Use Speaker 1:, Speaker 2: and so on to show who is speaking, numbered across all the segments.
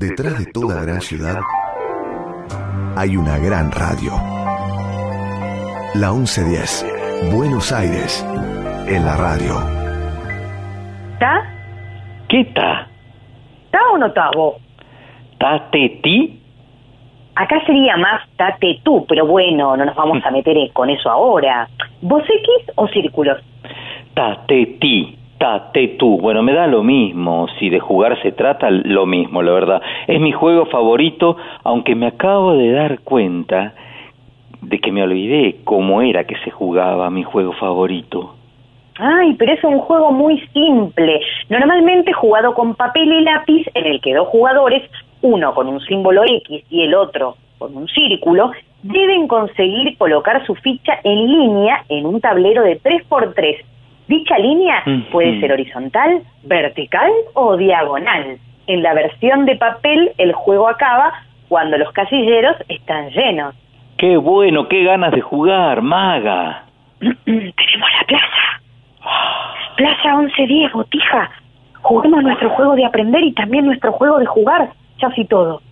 Speaker 1: Detrás de toda gran ciudad hay una gran radio. La 1110, Buenos Aires, en la radio.
Speaker 2: ¿Ta?
Speaker 3: ¿Qué ta?
Speaker 2: ¿Ta o no ta vos?
Speaker 3: ¿Tate ti?
Speaker 2: Acá sería más tate tú, pero bueno, no nos vamos a meter con eso ahora. ¿Vos X o círculos?
Speaker 3: Tate ti. Tate tú. Bueno, me da lo mismo. Si de jugar se trata, lo mismo, la verdad. Es mi juego favorito, aunque me acabo de dar cuenta de que me olvidé cómo era que se jugaba mi juego favorito.
Speaker 2: Ay, pero es un juego muy simple. Normalmente jugado con papel y lápiz, en el que dos jugadores, uno con un símbolo X y el otro con un círculo, deben conseguir colocar su ficha en línea en un tablero de 3x3 Dicha línea puede ser horizontal, vertical o diagonal. En la versión de papel el juego acaba cuando los casilleros están llenos.
Speaker 3: Qué bueno, qué ganas de jugar, maga.
Speaker 2: Tenemos la plaza. Plaza 1110, botija. Juguemos nuestro juego de aprender y también nuestro juego de jugar. Ya así todo.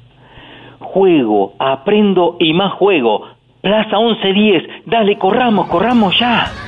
Speaker 3: Juego, aprendo y más juego. Plaza 1110, dale, corramos, corramos ya.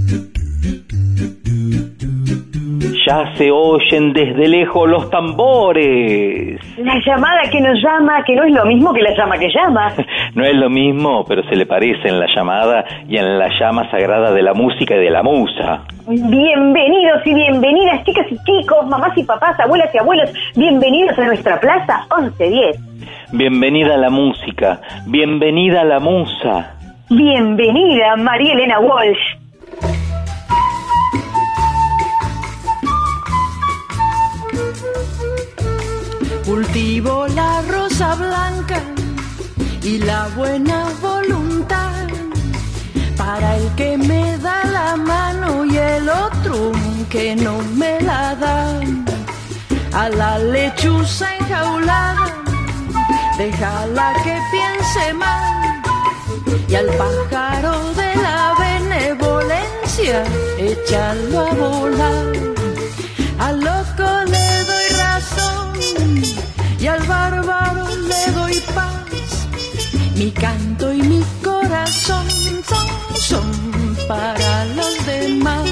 Speaker 3: Ya se oyen desde lejos los tambores.
Speaker 2: La llamada que nos llama, que no es lo mismo que la llama que llama.
Speaker 3: No es lo mismo, pero se le parece en la llamada y en la llama sagrada de la música y de la musa.
Speaker 2: Bienvenidos y bienvenidas, chicas y chicos, mamás y papás, abuelas y abuelos, bienvenidos a nuestra plaza 1110.
Speaker 3: Bienvenida a la música, bienvenida a la musa.
Speaker 2: Bienvenida, María Elena Walsh.
Speaker 4: Cultivo la rosa blanca y la buena voluntad para el que me da la mano y el otro que no me la da. A la lechuza enjaulada, déjala que piense mal. Y al pájaro de la benevolencia, échalo a volar. Al loco le doy razón y al bárbaro le doy paz. Mi canto y mi corazón son, son para los demás.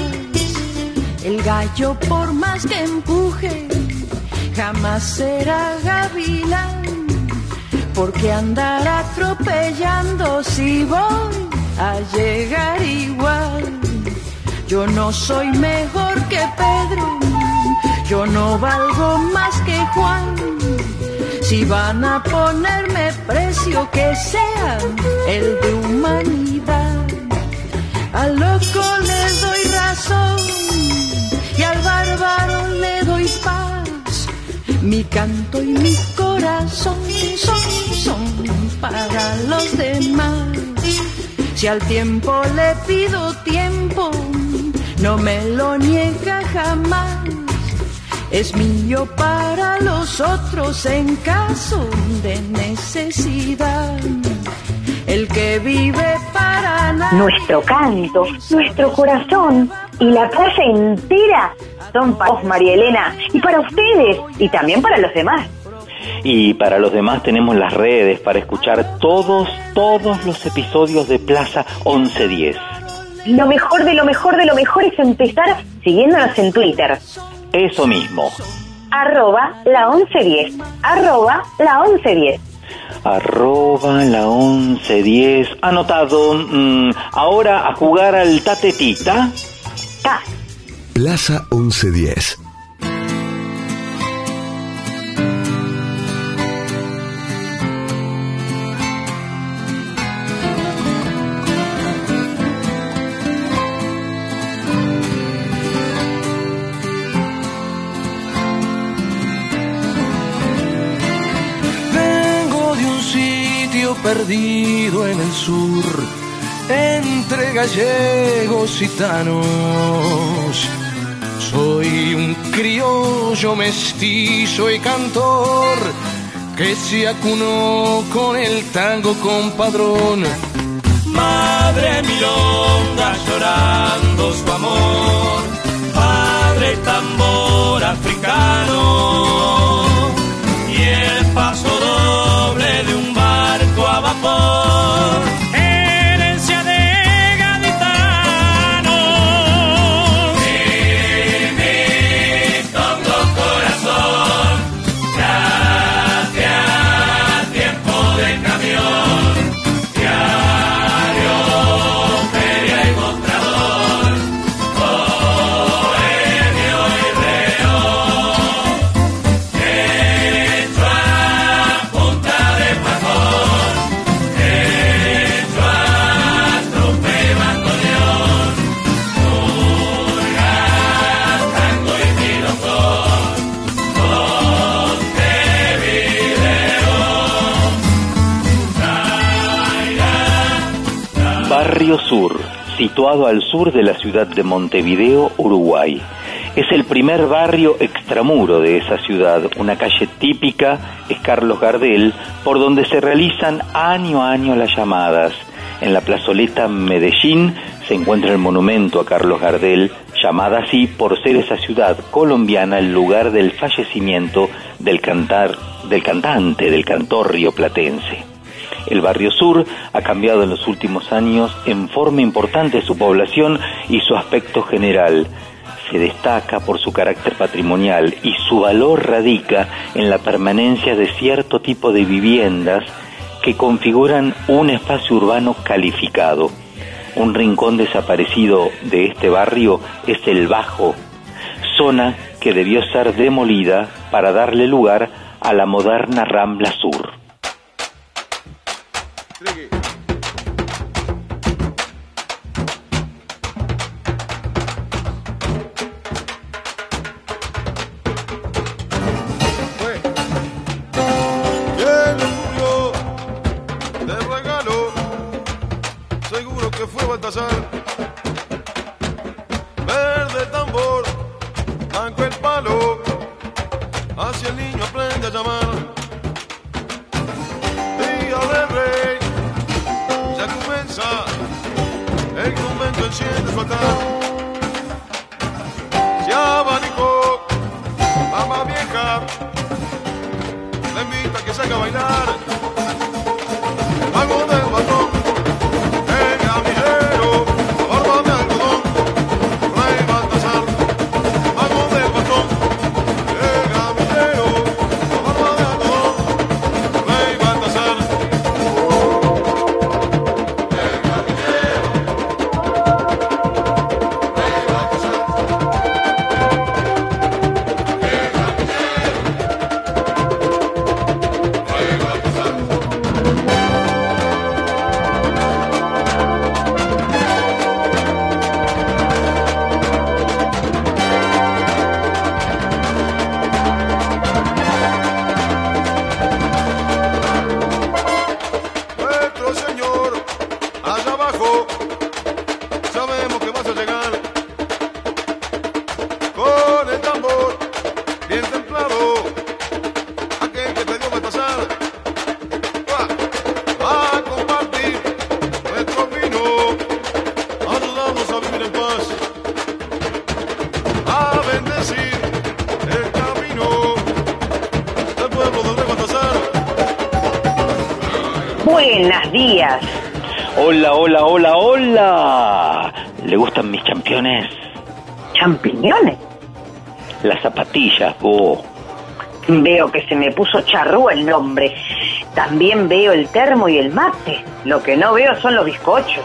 Speaker 4: El gallo por más que empuje, jamás será gavilán. Porque andar atropellando si voy a llegar igual. Yo no soy mejor que Pedro, yo no valgo más que Juan. Si van a ponerme precio que sea el de humanidad, al loco le doy razón y al bárbaro le doy paz. Mi canto y mi corazón son, son para los demás. Si al tiempo le pido tiempo, no me lo niega jamás. Es mío para los otros en caso de necesidad. El que vive para nada.
Speaker 2: Nuestro canto, nuestro corazón y la plaza entera son para vos, María Elena, y para ustedes, y también para los demás.
Speaker 3: Y para los demás tenemos las redes para escuchar todos, todos los episodios de Plaza 1110.
Speaker 2: Lo mejor de lo mejor de lo mejor es empezar siguiéndonos en Twitter.
Speaker 3: Eso mismo.
Speaker 2: arroba la 1110, arroba la 1110.
Speaker 3: Arroba la 1110. Anotado. Mm, ahora a jugar al tatetita.
Speaker 2: Ta.
Speaker 1: Plaza 1110.
Speaker 5: Perdido en el sur, entre gallegos y gitanos. Soy un criollo mestizo y cantor que se acunó con el tango compadrón. Madre milonga llorando su amor, padre tambor africano
Speaker 3: Sur, situado al sur de la ciudad de Montevideo, Uruguay. Es el primer barrio extramuro de esa ciudad. Una calle típica es Carlos Gardel, por donde se realizan año a año las llamadas. En la plazoleta Medellín se encuentra el monumento a Carlos Gardel, llamada así por ser esa ciudad colombiana el lugar del fallecimiento del, cantar, del cantante, del cantor rioplatense. El barrio sur ha cambiado en los últimos años en forma importante su población y su aspecto general. Se destaca por su carácter patrimonial y su valor radica en la permanencia de cierto tipo de viviendas que configuran un espacio urbano calificado. Un rincón desaparecido de este barrio es el Bajo, zona que debió ser demolida para darle lugar a la moderna Rambla Sur.
Speaker 2: Días.
Speaker 3: Hola, hola, hola, hola. ¿Le gustan mis championes?
Speaker 2: ¿Champiñones?
Speaker 3: Las zapatillas, vos.
Speaker 2: Veo que se me puso charrúa el nombre. También veo el termo y el mate. Lo que no veo son los bizcochos.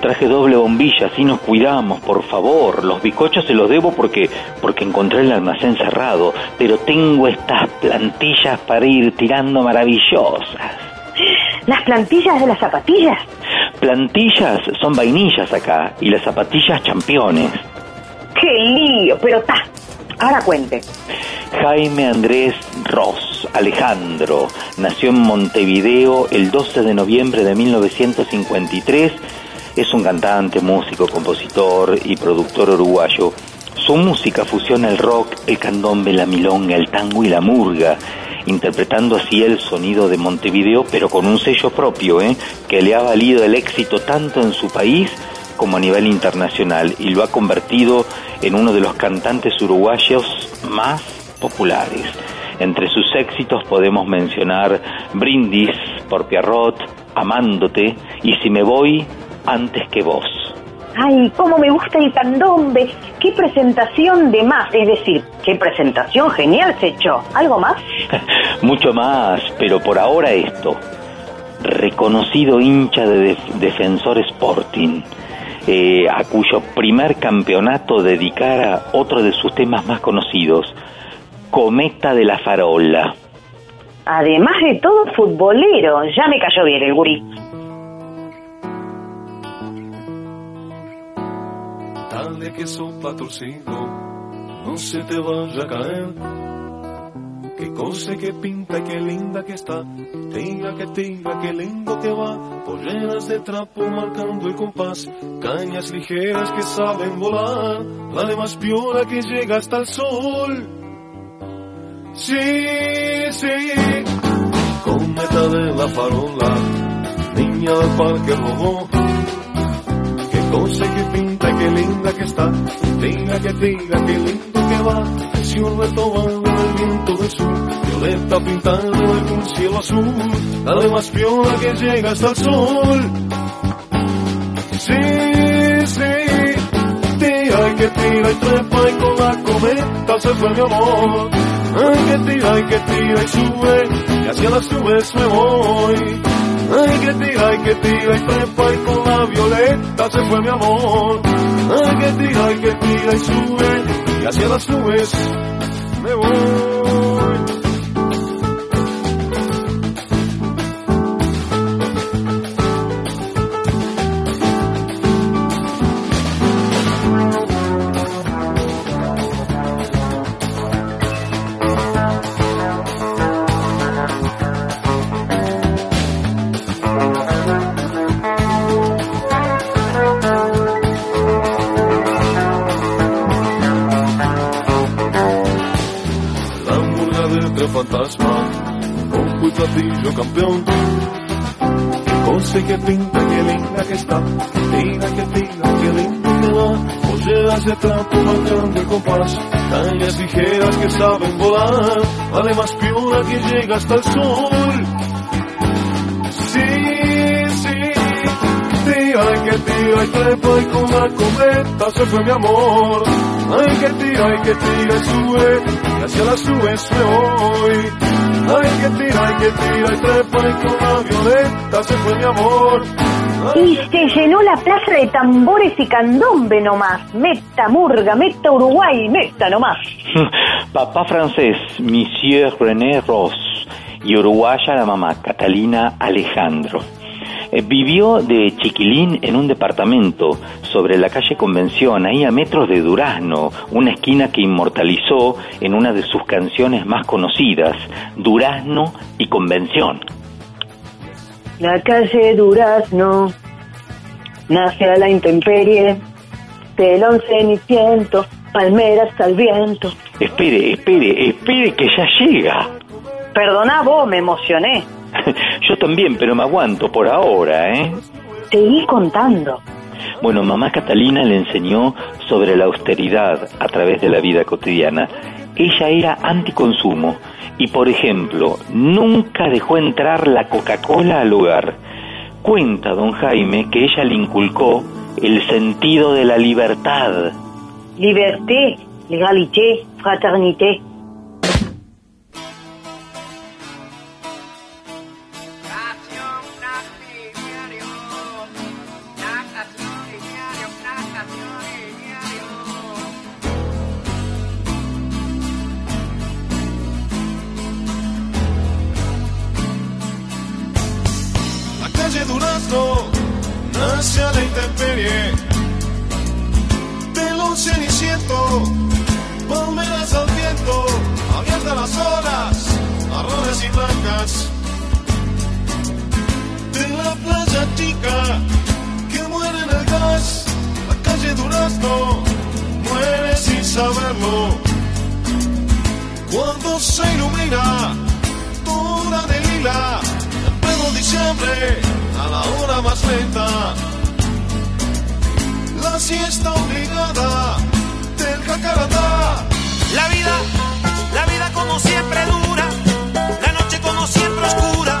Speaker 3: Traje doble bombilla, así nos cuidamos, por favor. Los bizcochos se los debo porque, porque encontré el almacén cerrado, pero tengo estas plantillas para ir tirando maravillosas.
Speaker 2: ¿Las plantillas de las zapatillas?
Speaker 3: Plantillas son vainillas acá y las zapatillas championes.
Speaker 2: ¡Qué lío! Pero ta. Ahora cuente.
Speaker 3: Jaime Andrés Ross Alejandro nació en Montevideo el 12 de noviembre de 1953. Es un cantante, músico, compositor y productor uruguayo. Su música fusiona el rock, el candombe, la milonga, el tango y la murga, interpretando así el sonido de Montevideo, pero con un sello propio, ¿eh? que le ha valido el éxito tanto en su país como a nivel internacional y lo ha convertido en uno de los cantantes uruguayos más populares. Entre sus éxitos podemos mencionar Brindis por Pierrot, Amándote y Si me voy antes que vos.
Speaker 2: Ay, cómo me gusta el candombe. Qué presentación de más. Es decir, qué presentación genial se echó. ¿Algo más?
Speaker 3: Mucho más, pero por ahora esto. Reconocido hincha de Def- Defensor Sporting, eh, a cuyo primer campeonato dedicara otro de sus temas más conocidos, Cometa de la Farola.
Speaker 2: Además de todo, futbolero. Ya me cayó bien el gurí.
Speaker 6: Dale que sopla torcido, no se te vaya a caer. Qué cosa que pinta qué linda que está. Tira que tira, qué lindo que va. Polleras de trapo marcando el compás. Cañas ligeras que saben volar. La de más piola que llega hasta el sol. Sí, sí. Cometa de la farola. Niña del parque robó. Qué cosa que pinta qué linda que está. Tira que tira, qué lindo que va. Canción retomando el viento del sur. Violeta pintando un cielo azul. La de más piola que llega hasta el sol. Sí, sí. Tira y que tira y trepa y con la cometa se fue mi amor. Ay, que tira y que tira y sube. Y hacia las nubes me voy. Ay, que tira, ay, que tira y trepa y con la violeta se fue mi amor. Ay, que tira, ay, que tira y sube y hacia las nubes me voy. Platillo campeón. Qué cosa que pinta, qué linda que está. Tira que tira, qué lindo que va. Polleras de trapo marcando el compás. Cañas ligeras que saben volar. Además piola que llega hasta el sol. Sí, sí. Tira que tira y trepa y con la cometa se fue mi amor. Ay, que tira, ay, que tira y sube, y hacia las nubes me voy. Ay, que tira, ay, que tira y trepa y con la violeta se fue mi amor.
Speaker 2: Y se llenó la plaza de tambores y candombe nomás. Meta murga, meta Uruguay, meta nomás.
Speaker 3: Papá francés, Monsieur René Ross, y uruguaya la mamá, Catalina Alejandro. Eh, vivió de chiquilín en un departamento sobre la calle Convención, ahí a metros de Durazno, una esquina que inmortalizó en una de sus canciones más conocidas, Durazno y Convención.
Speaker 2: La calle Durazno nace a la intemperie, telón ceniciento, palmeras al viento.
Speaker 3: Espere, espere, espere que ya llega.
Speaker 2: Perdona vos, me emocioné.
Speaker 3: Yo también, pero me aguanto por ahora, ¿eh?
Speaker 2: Seguí contando.
Speaker 3: Bueno, mamá Catalina le enseñó sobre la austeridad a través de la vida cotidiana. Ella era anticonsumo y, por ejemplo, nunca dejó entrar la Coca-Cola al hogar. Cuenta don Jaime que ella le inculcó el sentido de la libertad.
Speaker 2: Liberté, legalité, fraternité.
Speaker 6: noche a la intemperie del un ceniciento, palmeras al viento, abiertas las olas, marrones y blancas. De la playa chica que muere en el gas, la calle Durazno muere sin saberlo. Cuando se ilumina, toda de lila, el pedo diciembre a la hora más lenta siesta obligada del cacaratá.
Speaker 7: La vida, la vida como siempre dura, la noche como siempre oscura.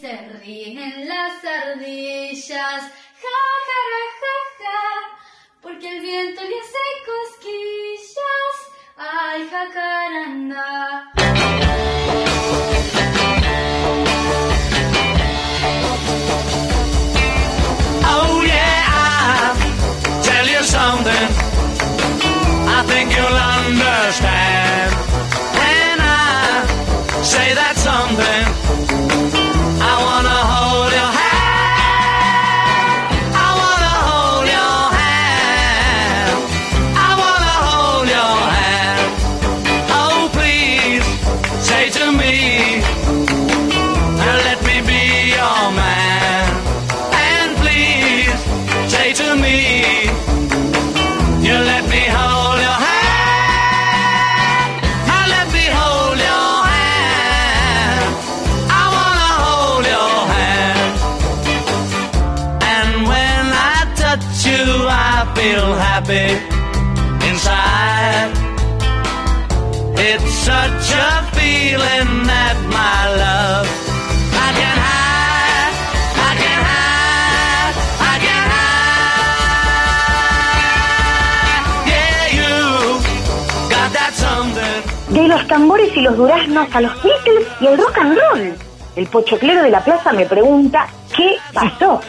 Speaker 2: Duraznos a los Beatles y el rock and roll. El pochoclero de la plaza me pregunta, ¿qué pasó?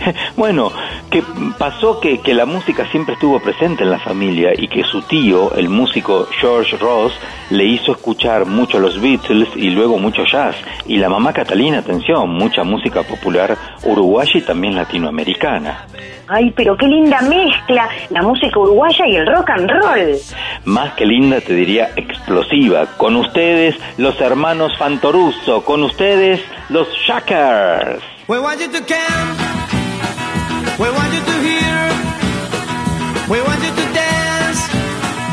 Speaker 3: Bueno, que pasó que, que la música siempre estuvo presente en la familia y que su tío, el músico George Ross, le hizo escuchar mucho los Beatles y luego mucho jazz. Y la mamá Catalina, atención, mucha música popular uruguaya y también latinoamericana.
Speaker 2: Ay, pero qué linda mezcla, la música uruguaya y el rock and roll.
Speaker 3: Más que linda, te diría explosiva. Con ustedes, los hermanos Fantoruso. Con ustedes, los Shackers.
Speaker 8: We want you to camp. We want you to hear. We want you to dance.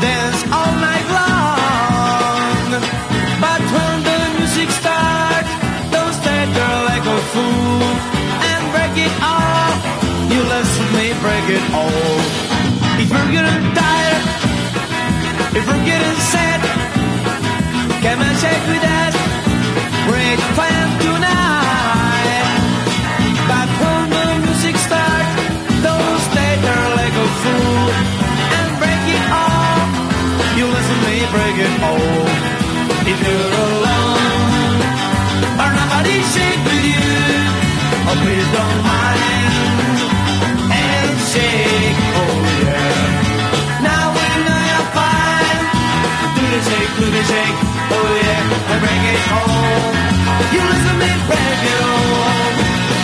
Speaker 8: Dance all night long. But when the music starts, don't stay there like a fool and break it all. You listen me break it all. If you're getting tired, if you're getting sad, come and shake with us. Oh please don't mind and shake, oh yeah. Now we know you're fine. Do the shake, do the shake, oh yeah, all. You.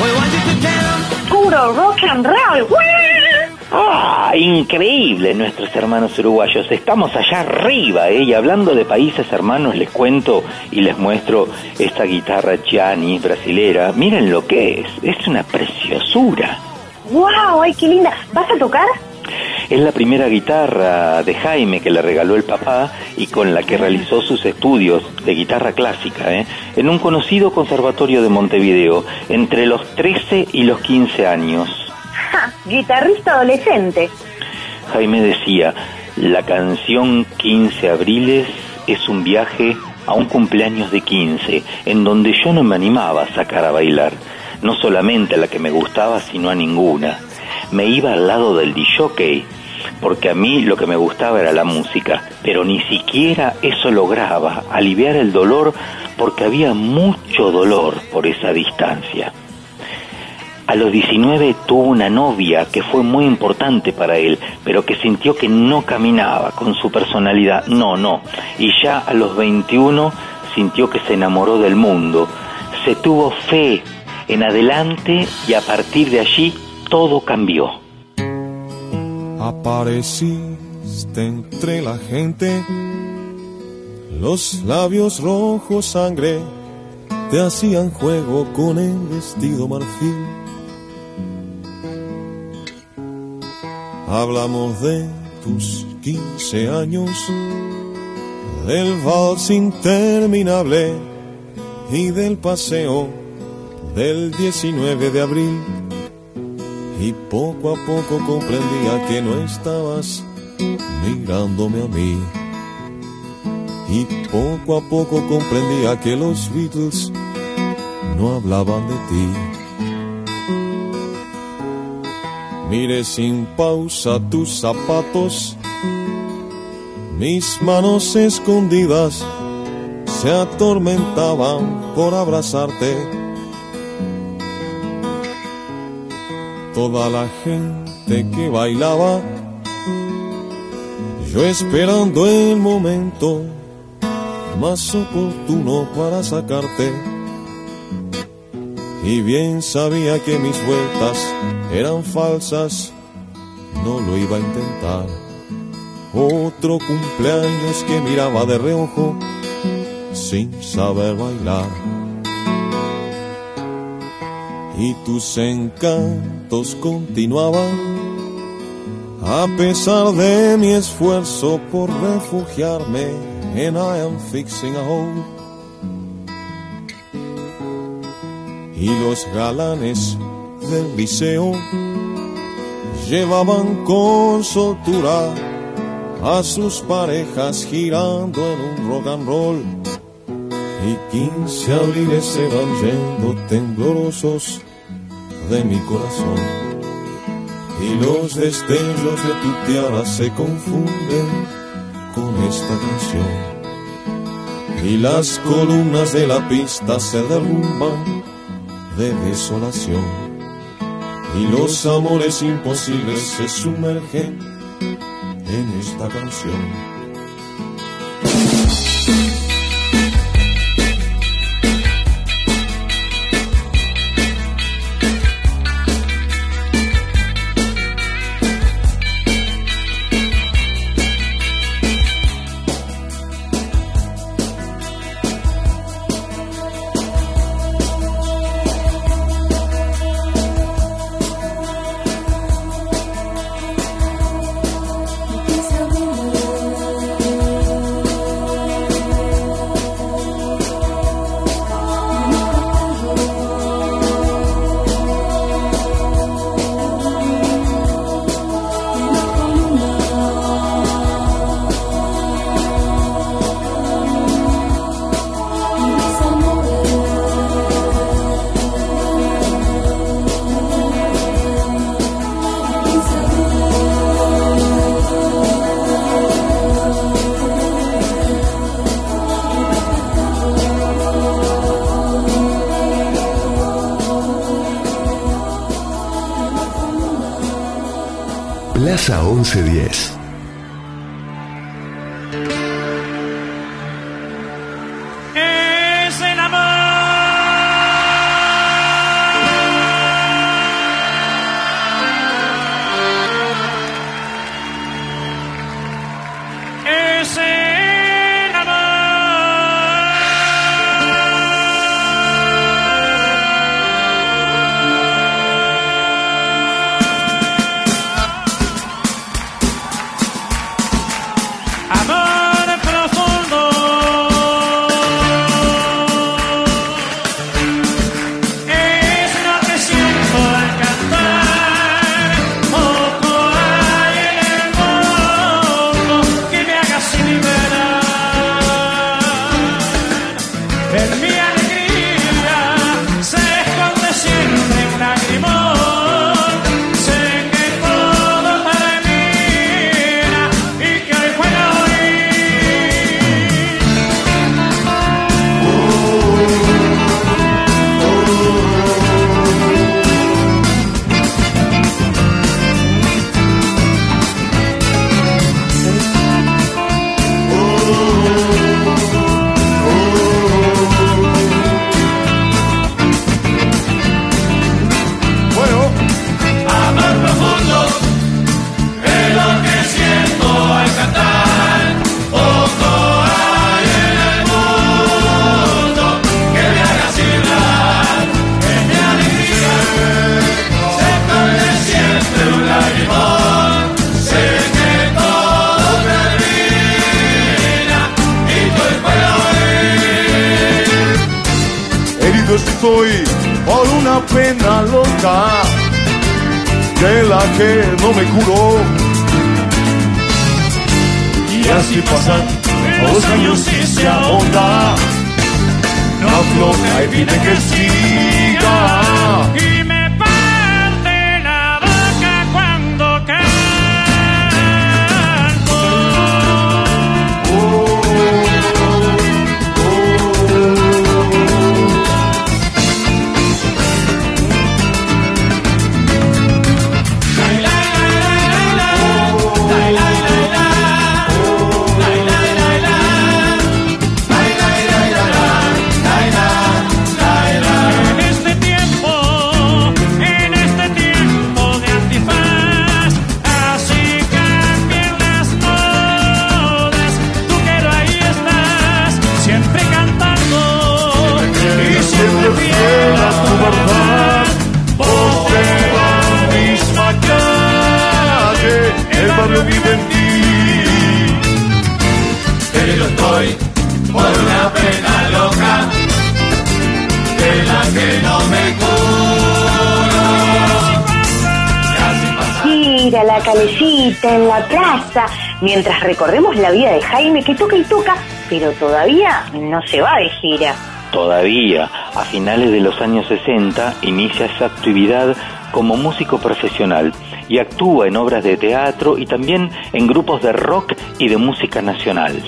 Speaker 8: We want you to.
Speaker 2: Puro rock and roll.
Speaker 3: ¡Ah! Increíble nuestros hermanos uruguayos. Estamos allá arriba, ¿eh? Y hablando de países hermanos, les cuento y les muestro esta guitarra Gianni brasilera. Miren lo que es. Es una preciosura.
Speaker 2: ¡Wow! ¡Ay, qué linda! ¿Vas a tocar?
Speaker 3: Es la primera guitarra de Jaime que le regaló el papá y con la que realizó sus estudios de guitarra clásica ¿eh? en un conocido conservatorio de Montevideo entre los 13 y los 15 años.
Speaker 2: Guitarrista adolescente.
Speaker 3: Jaime decía, la canción 15 abriles es un viaje a un cumpleaños de 15, en donde yo no me animaba a sacar a bailar, no solamente a la que me gustaba, sino a ninguna. Me iba al lado del disjockey, porque a mí lo que me gustaba era la música, pero ni siquiera eso lograba aliviar el dolor porque había mucho dolor por esa distancia. A los 19 tuvo una novia que fue muy importante para él, pero que sintió que no caminaba con su personalidad. No, no. Y ya a los 21 sintió que se enamoró del mundo. Se tuvo fe en adelante y a partir de allí todo cambió.
Speaker 6: Apareciste entre la gente, los labios rojos sangre te hacían juego con el vestido marfil. Hablamos de tus 15 años, del vals interminable y del paseo del 19 de abril. Y poco a poco comprendía que no estabas mirándome a mí. Y poco a poco comprendía que los Beatles no hablaban de ti. Mire sin pausa tus zapatos, mis manos escondidas se atormentaban por abrazarte. Toda la gente que bailaba, yo esperando el momento más oportuno para sacarte. Y bien sabía que mis vueltas eran falsas, no lo iba a intentar. Otro cumpleaños que miraba de reojo sin saber bailar. Y tus encantos continuaban a pesar de mi esfuerzo por refugiarme en I am fixing a hole. Y los galanes del liceo
Speaker 9: llevaban con soltura a sus parejas girando en un rock and roll. Y quince abriles se van yendo temblorosos de mi corazón. Y los destellos de tu tiara se confunden con esta canción. Y las columnas de la pista se derrumban de desolación y los amores imposibles se sumergen en esta canción.
Speaker 2: 1510. Calecita, en la plaza, mientras recorremos la vida de Jaime que toca y toca, pero todavía no se va de gira.
Speaker 3: Todavía, a finales de los años 60, inicia esa actividad como músico profesional y actúa en obras de teatro y también en grupos de rock y de música nacional.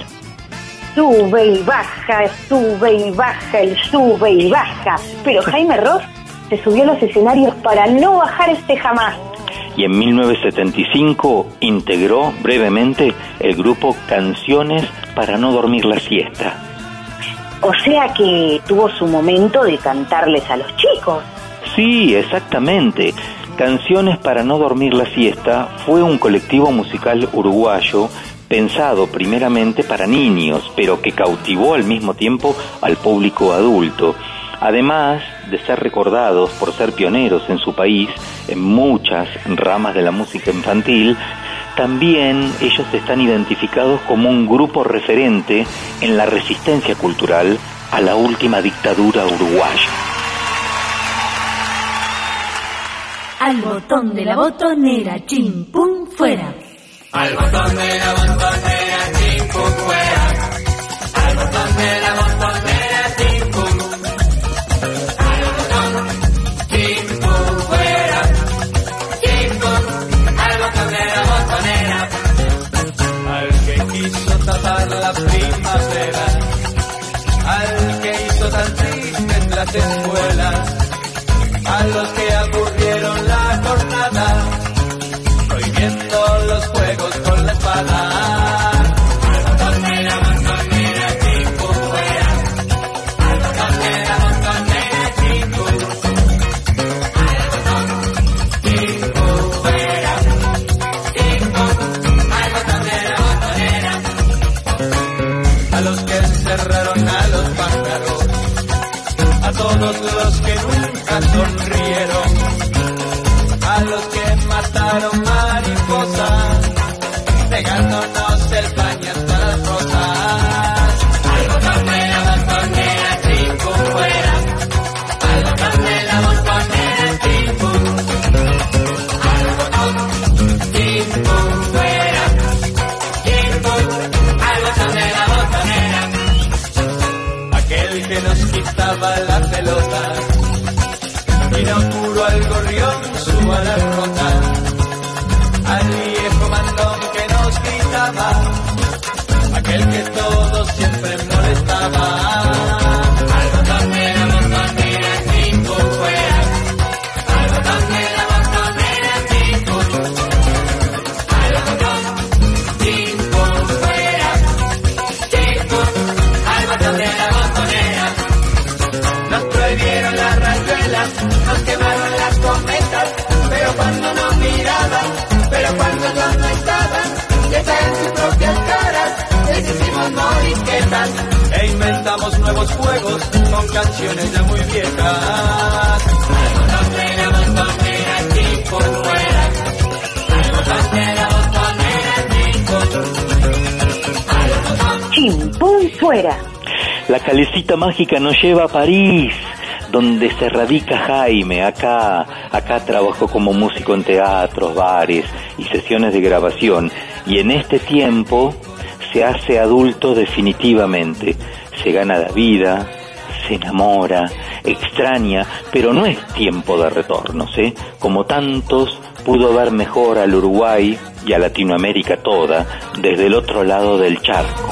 Speaker 2: Sube y baja, sube y baja, el sube y baja. Pero Jaime Ross se subió a los escenarios para no bajar este jamás.
Speaker 3: Y en 1975 integró brevemente el grupo Canciones para no dormir la siesta.
Speaker 2: O sea que tuvo su momento de cantarles a los chicos.
Speaker 3: Sí, exactamente. Canciones para no dormir la siesta fue un colectivo musical uruguayo pensado primeramente para niños, pero que cautivó al mismo tiempo al público adulto. Además de ser recordados por ser pioneros en su país en muchas ramas de la música infantil, también ellos están identificados como un grupo referente en la resistencia cultural a la última dictadura uruguaya.
Speaker 10: Al botón de la botonera, chim, pum, fuera. Al botón de la botonera, chim, pum, fuera. Al botón de la botonera,
Speaker 8: al que hizo tan tristes las escuelas, a los que aburrieron sonrieron, a los que mataron inventamos nuevos juegos con canciones ya muy viejas.
Speaker 10: Al botón de la botonera, chim, pum, fuera. Al botón de la botonera, chim, pum. Al botón,
Speaker 2: Chimpún fuera.
Speaker 3: La calecita mágica nos lleva a París, donde se radica Jaime. Acá, acá trabajó como músico en teatros, bares y sesiones de grabación. Y en este tiempo se hace adulto definitivamente. Se gana la vida, se enamora, extraña, pero no es tiempo de retornos, ¿eh? Como tantos pudo ver mejor al Uruguay y a Latinoamérica toda desde el otro lado del charco.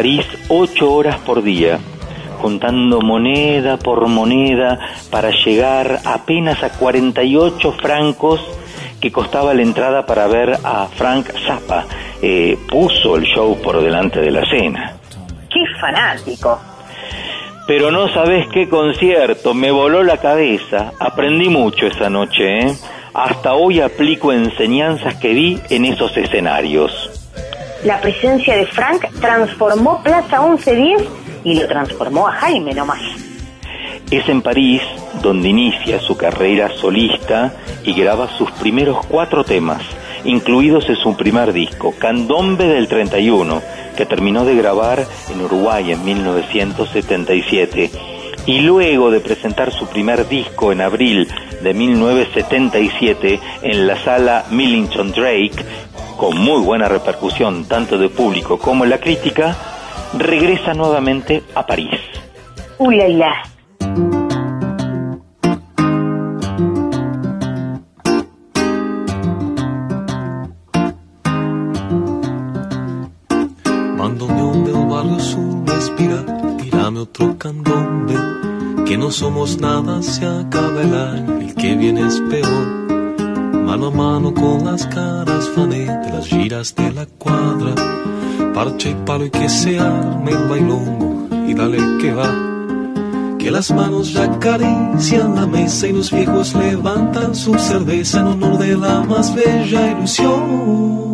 Speaker 3: París ocho horas por día, contando moneda por moneda para llegar apenas a 48 francos que costaba la entrada para ver a Frank Zappa. Eh, puso el show por delante de la cena.
Speaker 2: ¡Qué fanático!
Speaker 3: Pero no sabes qué concierto, me voló la cabeza. Aprendí mucho esa noche, ¿eh? Hasta hoy aplico enseñanzas que vi en esos escenarios.
Speaker 2: La presencia de Frank transformó Plaza 1110 y lo transformó a Jaime nomás.
Speaker 3: Es en París donde inicia su carrera solista y graba sus primeros cuatro temas, incluidos en su primer disco, Candombe del 31, que terminó de grabar en Uruguay en 1977. Y luego de presentar su primer disco en abril de 1977 en la sala Millington Drake, con muy buena repercusión tanto de público como en la crítica, regresa nuevamente a París.
Speaker 2: Uy, la, la.
Speaker 6: Bandoneón del barrio sur respira, tírame otro candombe, que no somos nada, se acaba el año, el que viene es peor. Mano a mano con las caras fané de las giras de la cuadra, parche y palo y que se arme el bailongo y dale que va. Que las manos ya acarician la mesa y los viejos levantan su cerveza en honor de la más bella ilusión.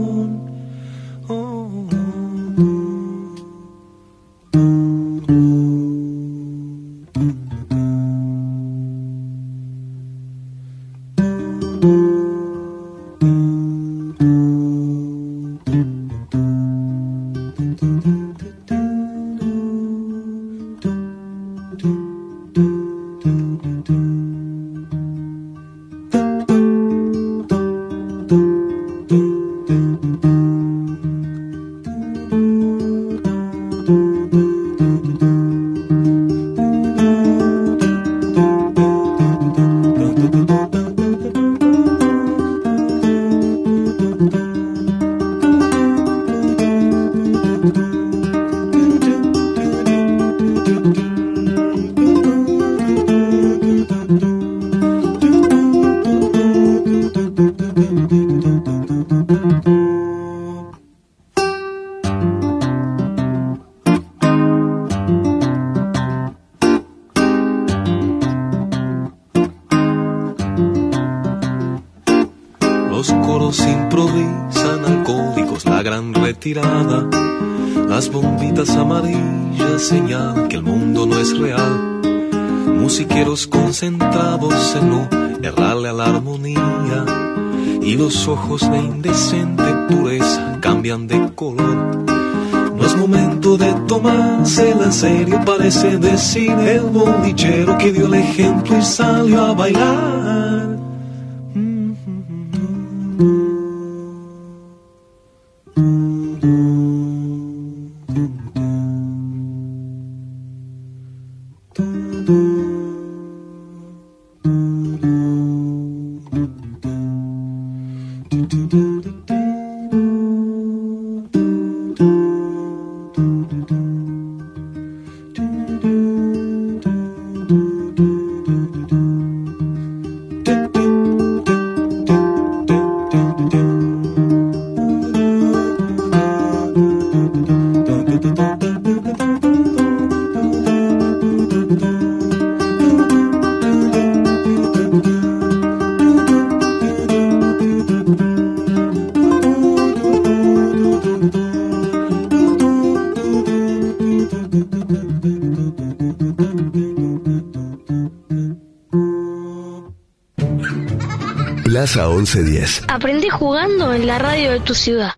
Speaker 1: Plaza 1110.
Speaker 11: Aprendí jugando en la radio de tu ciudad.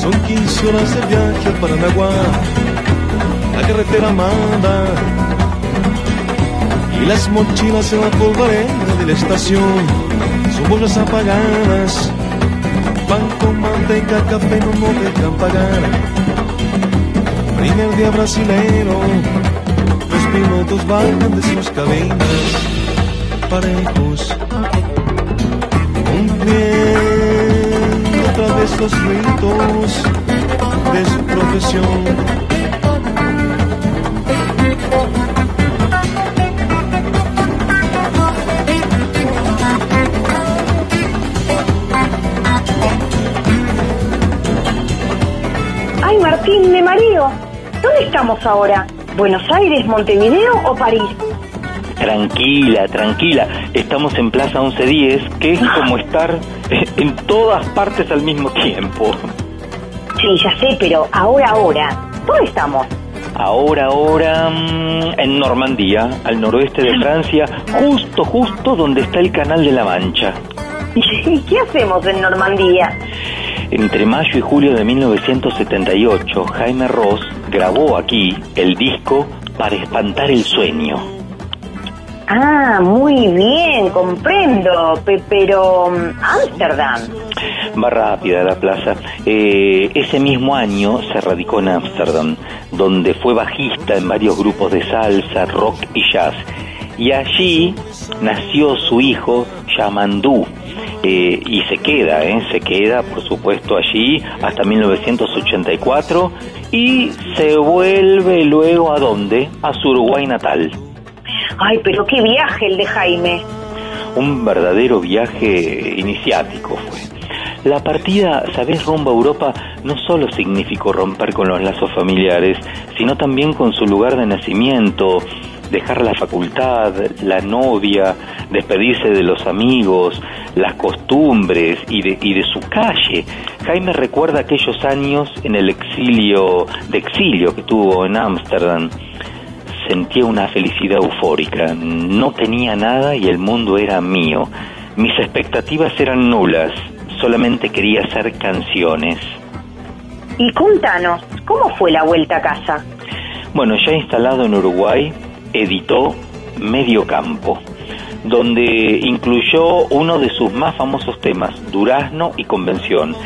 Speaker 6: Son 15 horas de viaje a Paranaguá, la carretera manda. Y las mochilas en la polvareda de la estación, son bolsas apagadas. Pan con manteca, café no nos dejan pagar. Primer día brasilero, los pilotos bajan de sus cabinas parejos, los ritos de su profesión.
Speaker 2: Ay, Martín, me mareo. ¿Dónde estamos ahora? ¿Buenos Aires, Montevideo o París?
Speaker 3: Tranquila, tranquila. Estamos en Plaza 1110, que es como estar en todas partes al mismo tiempo.
Speaker 2: Sí, ya sé, pero ahora, ahora. ¿Dónde estamos?
Speaker 3: Ahora, ahora, mm, en Normandía, al noroeste de Francia, justo, justo donde está el Canal de la Mancha.
Speaker 2: ¿Y qué hacemos en Normandía?
Speaker 3: Entre mayo y julio de 1978, Jaime Ross grabó aquí el disco Para espantar el sueño.
Speaker 2: Ah, muy bien, comprendo. Pe- pero mm, Ámsterdam.
Speaker 3: Va rápida la plaza. Eh, ese mismo año se radicó en Ámsterdam, donde fue bajista en varios grupos de salsa, rock y jazz. Y allí nació su hijo Yamandú. Eh, y se queda, ¿eh? se queda por supuesto allí hasta 1984 y se vuelve luego a dónde? A su Uruguay natal.
Speaker 2: Ay, pero qué viaje el de Jaime.
Speaker 3: Un verdadero viaje iniciático fue. La partida, sabes, rumbo a Europa no solo significó romper con los lazos familiares, sino también con su lugar de nacimiento, dejar la facultad, la novia, despedirse de los amigos, las costumbres y de, y de su calle. Jaime recuerda aquellos años en el exilio, de exilio que tuvo en Ámsterdam. Sentía una felicidad eufórica. No tenía nada y el mundo era mío. Mis expectativas eran nulas. Solamente quería hacer canciones.
Speaker 2: Y contanos, ¿cómo fue la vuelta a casa?
Speaker 3: Bueno, ya instalado en Uruguay, editó Medio Campo, donde incluyó uno de sus más famosos temas, Durazno y Convención.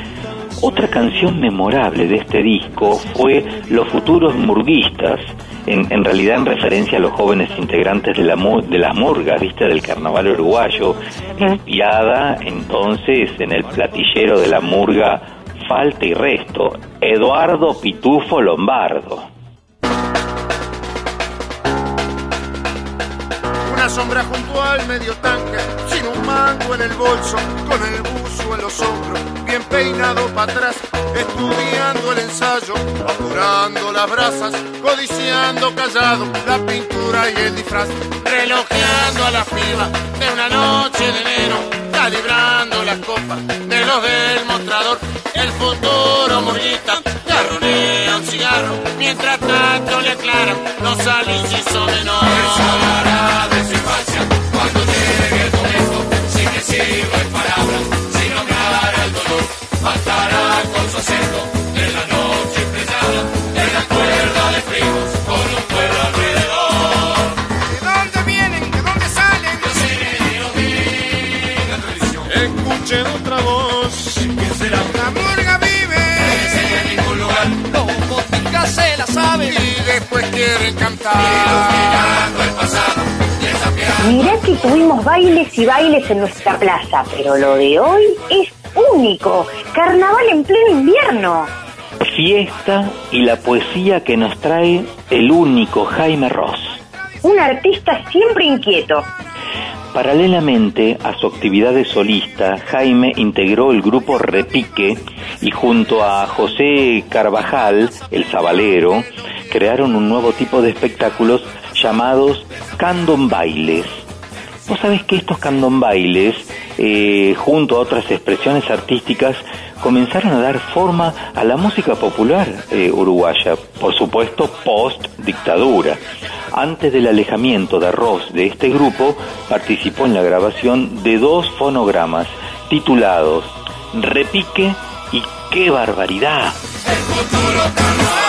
Speaker 3: Otra canción memorable de este disco fue Los futuros murguistas, en, en realidad en referencia a los jóvenes integrantes de la, de la murga, viste, del carnaval uruguayo, inspirada entonces en el platillero de la murga Falta y Resto, Eduardo Pitufo Lombardo.
Speaker 12: Una sombra junto al medio tanque, sin un mango en el bolso, con el buzo en los hombros, bien peinado para atrás, estudiando el ensayo, apurando las brasas, codiciando callado la pintura y el disfraz, relojeando a la piba de una noche de enero, calibrando las copas de los del mostrador, el futuro murguita, garronea un cigarro, mientras tanto le aclaran los alincisos menores.
Speaker 5: Sabrá de su infancia cuando llegue el momento, sin decirlo en de la noche estrellada, de la cuerda de fríos con un pueblo alrededor.
Speaker 12: ¿De dónde vienen? ¿De dónde salen?
Speaker 5: Yo sé
Speaker 12: Escuchen otra voz.
Speaker 5: ¿quién será?
Speaker 12: La murga vive.
Speaker 5: No enseña en ningún lugar,
Speaker 12: Los boticas se la saben. Y después quieren cantar.
Speaker 5: mirando el pasado, desafiando.
Speaker 2: Mirá que tuvimos bailes y bailes en nuestra plaza, pero lo de hoy es único. Carnaval en pleno invierno.
Speaker 3: fiesta y la poesía que nos trae el único Jaime Ross.
Speaker 2: Un artista siempre inquieto.
Speaker 3: Paralelamente a su actividad de solista, Jaime integró el grupo Repique y junto a José Carvajal, el sabalero, crearon un nuevo tipo de espectáculos llamados candombailes. Vos sabés que estos candombailes, eh, junto a otras expresiones artísticas, comenzaron a dar forma a la música popular eh, uruguaya, por supuesto post dictadura. Antes del alejamiento de Ross de este grupo, participó en la grabación de dos fonogramas titulados Repique y ¡Qué barbaridad!
Speaker 13: El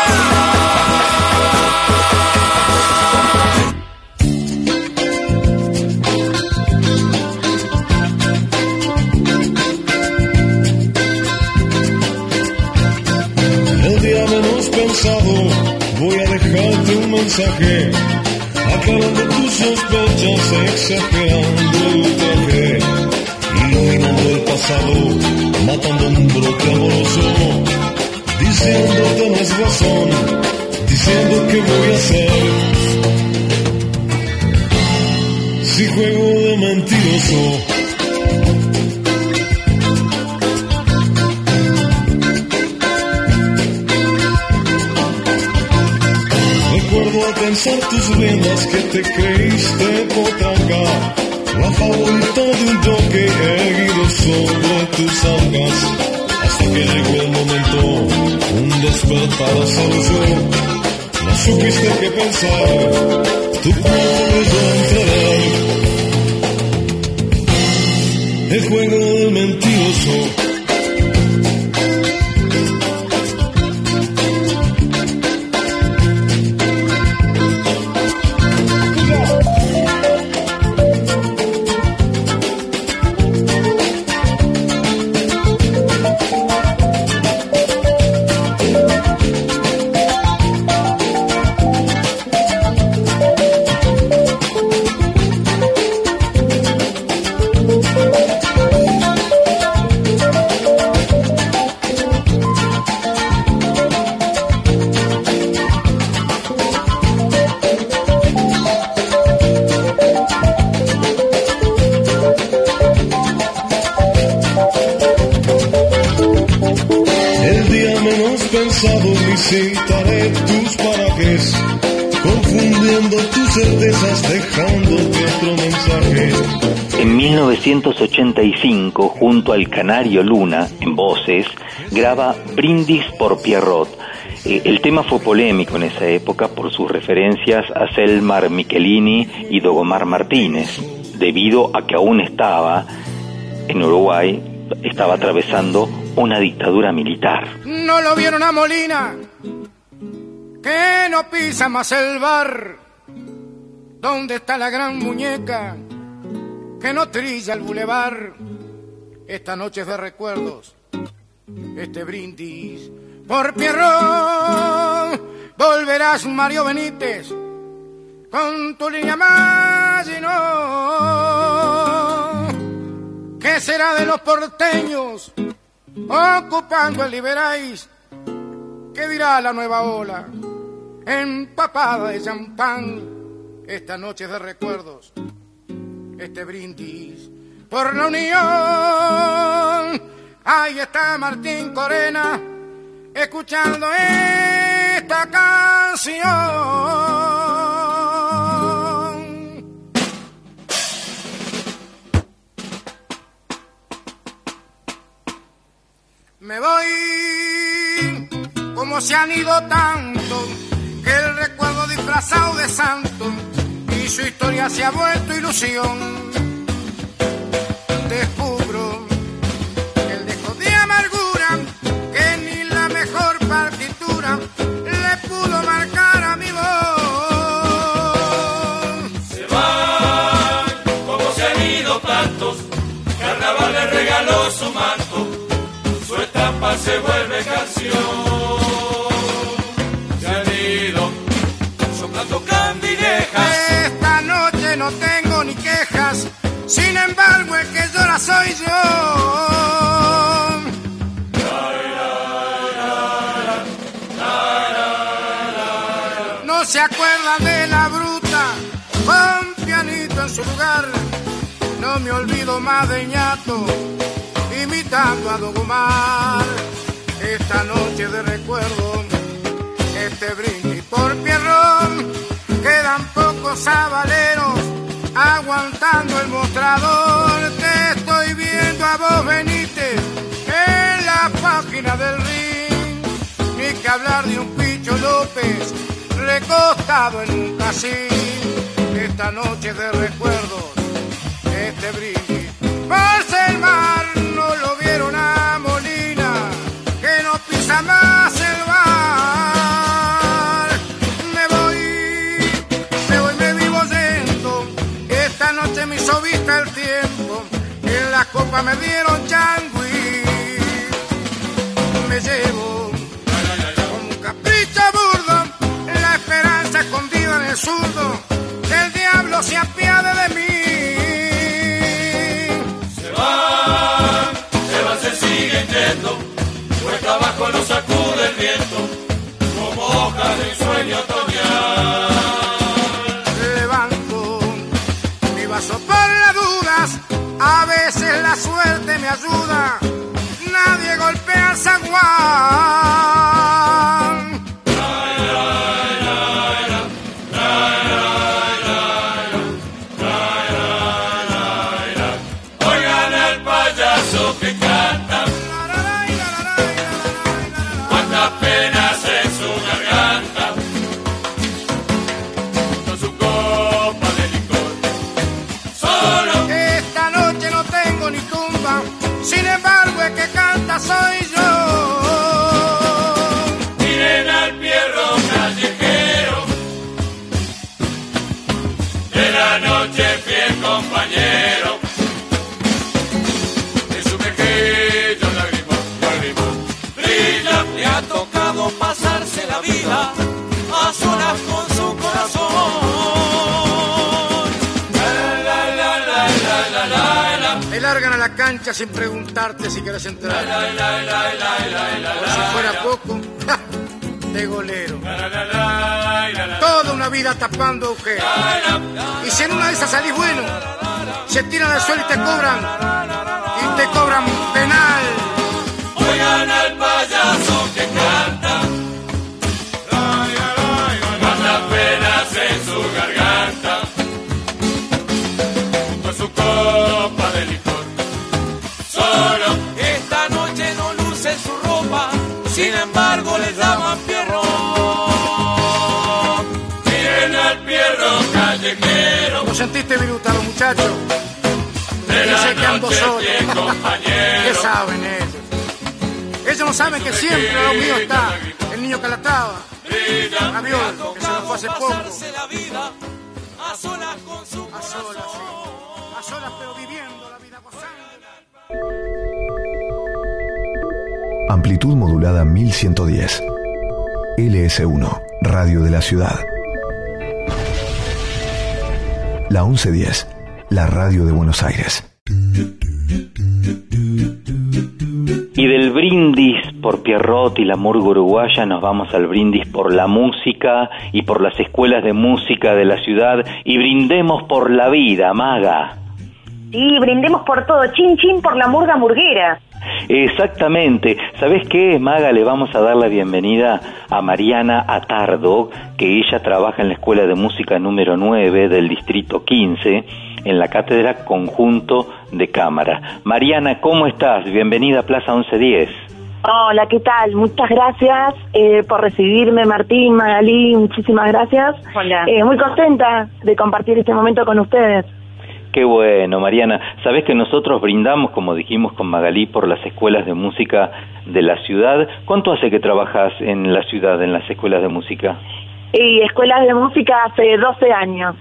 Speaker 13: mensaje. Aclarando tus sospechas, exagerando el ultraje, iluminando el pasado, matando un brote amoroso, diciéndote no es razón, diciendo que voy a hacer. Si juego de mentiroso, Pensar tus vendas que te creíste potranca, la favorita de un toque erguido sobre tus algas, hasta que llegó el momento, un despertar azaroso, no supiste qué pensar, tu cuerpo entrever, el juego
Speaker 3: 1985, junto al Canario Luna, en voces, graba Brindis por Pierrot. Eh, el tema fue polémico en esa época por sus referencias a Selmar Michelini y Dogomar Martínez, debido a que aún estaba en Uruguay, estaba atravesando una dictadura militar.
Speaker 14: No lo vieron a Molina, que no pisa más el bar. ¿Dónde está la gran muñeca que no trilla el bulevar? Esta noche de recuerdos, este brindis por Pierrot. Volverás Mario Benítez con tu línea no ¿Qué será de los porteños ocupando el Liberáis? ¿Qué dirá la nueva ola? Empapada de champán, esta noche de recuerdos, este brindis por la unión. Ahí está Martín Corena, escuchando esta canción. Me voy como se han ido tanto que el recuerdo disfrazado de santo y su historia se ha vuelto ilusión. Descubro que el dejo de amargura que ni la mejor partitura le pudo marcar a mi voz.
Speaker 5: Se van como se han ido tantos. Carnaval le regaló su manto, su estampa se vuelve canción.
Speaker 14: Sin embargo el que llora soy yo. no se acuerdan de la bruta, con pianito en su lugar. No me olvido más de ñato, imitando a Don Omar. Esta noche de recuerdo, este brindis por Pierrón, quedan pocos sabaleros aguantando el mostrador. Te estoy viendo a vos, Benítez, en la página del ring. Ni que hablar de un Picho López recostado en un casín. Esta noche de recuerdos, este brindis. Pasa el mar, no lo vieron a Me dieron changui. Me llevo como un capricho burdo. La esperanza escondida en el zurdo. Que el diablo se apiade de mí.
Speaker 5: Se van, se van, se siguen yendo, cuesta abajo lo sacude el viento, como hojas de un sueño otoñal.
Speaker 14: levanto mi vaso por las dudas. A veces suerte me ayuda. Nadie golpea el zaguán.
Speaker 5: Compañero. En su mejillo lágrimas, lágrimas, brilla. Le ha tocado pasarse la vida a solas con su corazón. La, la, la, la, la, la, la, la.
Speaker 14: Me largan a la cancha sin preguntarte si quieres entrar. Por si fuera poco, de golero. Toda una vida tapando agujeros. Y si en una de esas salís bueno, se tiran al suelo y te cobran. Y te cobran penal.
Speaker 5: Oigan al payaso que canta. Cuántas penas en su garganta. Con su copa de licor. Solo esta noche no luce su ropa. Sin embargo
Speaker 14: sentiste virutado, muchacho?
Speaker 5: De la
Speaker 14: Dice que ando solo. ¿Qué saben ellos? Ellos no saben que siempre a lo mío está el niño Calatrava. Avión, que se nos fue hace poco.
Speaker 5: la vida a solas con su
Speaker 14: A solas, sí. A solas, pero viviendo la vida
Speaker 1: Amplitud modulada 1110. LS1, Radio de la Ciudad. La 1110, la radio de Buenos Aires.
Speaker 3: Y del brindis por Pierrot y la murga uruguaya nos vamos al brindis por la música y por las escuelas de música de la ciudad y brindemos por la vida, maga.
Speaker 2: Sí, brindemos por todo. Chin, chin por la murga murguera.
Speaker 3: Exactamente. ¿Sabes qué, Maga? Le vamos a dar la bienvenida a Mariana Atardo, que ella trabaja en la Escuela de Música número 9 del Distrito 15, en la Cátedra Conjunto de Cámara. Mariana, ¿cómo estás? Bienvenida a Plaza 1110.
Speaker 15: Hola, ¿qué tal? Muchas gracias eh, por recibirme, Martín, Magalí, muchísimas gracias.
Speaker 2: Hola.
Speaker 15: Eh, muy contenta de compartir este momento con ustedes.
Speaker 3: Qué bueno, Mariana. Sabes que nosotros brindamos, como dijimos con Magalí, por las escuelas de música de la ciudad. ¿Cuánto hace que trabajas en la ciudad, en las escuelas de música?
Speaker 15: Y escuelas de música hace 12 años.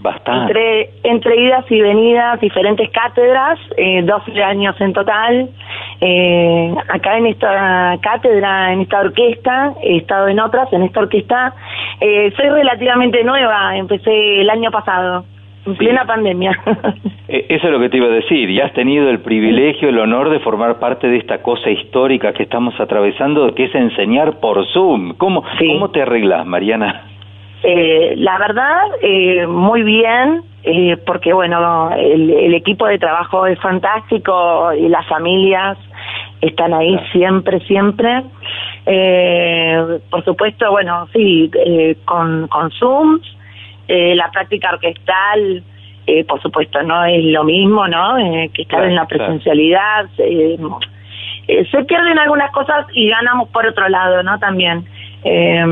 Speaker 3: Bastante.
Speaker 15: Entre, entre idas y venidas, diferentes cátedras, eh, 12 años en total. Eh, acá en esta cátedra, en esta orquesta, he estado en otras, en esta orquesta. Eh, soy relativamente nueva, empecé el año pasado, en plena pandemia.
Speaker 3: Eh, Eso es lo que te iba a decir. Y has tenido el privilegio, el honor de formar parte de esta cosa histórica que estamos atravesando, que es enseñar por Zoom. ¿Cómo, ¿cómo te arreglas, Mariana?
Speaker 15: Eh, la verdad, eh, muy bien, eh, porque bueno, el, el equipo de trabajo es fantástico y las familias están ahí siempre, siempre. Eh, por supuesto, bueno, sí, eh, con, con Zooms, eh, la práctica orquestal, eh, por supuesto, no es lo mismo, ¿no? Eh, que estar
Speaker 3: Claro,
Speaker 15: en la presencialidad. eh, se pierden algunas cosas y ganamos por otro lado, ¿no? También. Eh,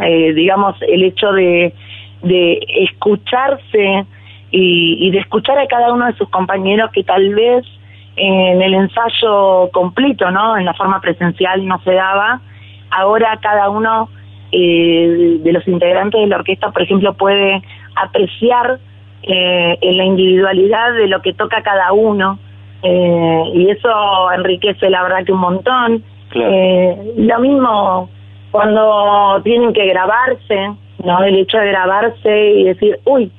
Speaker 15: eh, digamos, el hecho de, de escucharse y, y de escuchar a cada uno de sus compañeros que tal vez en el ensayo completo, ¿no? En la forma presencial no se daba. Ahora cada uno eh, de los integrantes de la orquesta, por ejemplo, puede apreciar eh, en la individualidad de lo que toca cada uno eh, y eso enriquece la verdad que un montón. Eh, lo mismo cuando tienen que grabarse, ¿no? El hecho de grabarse y decir, uy,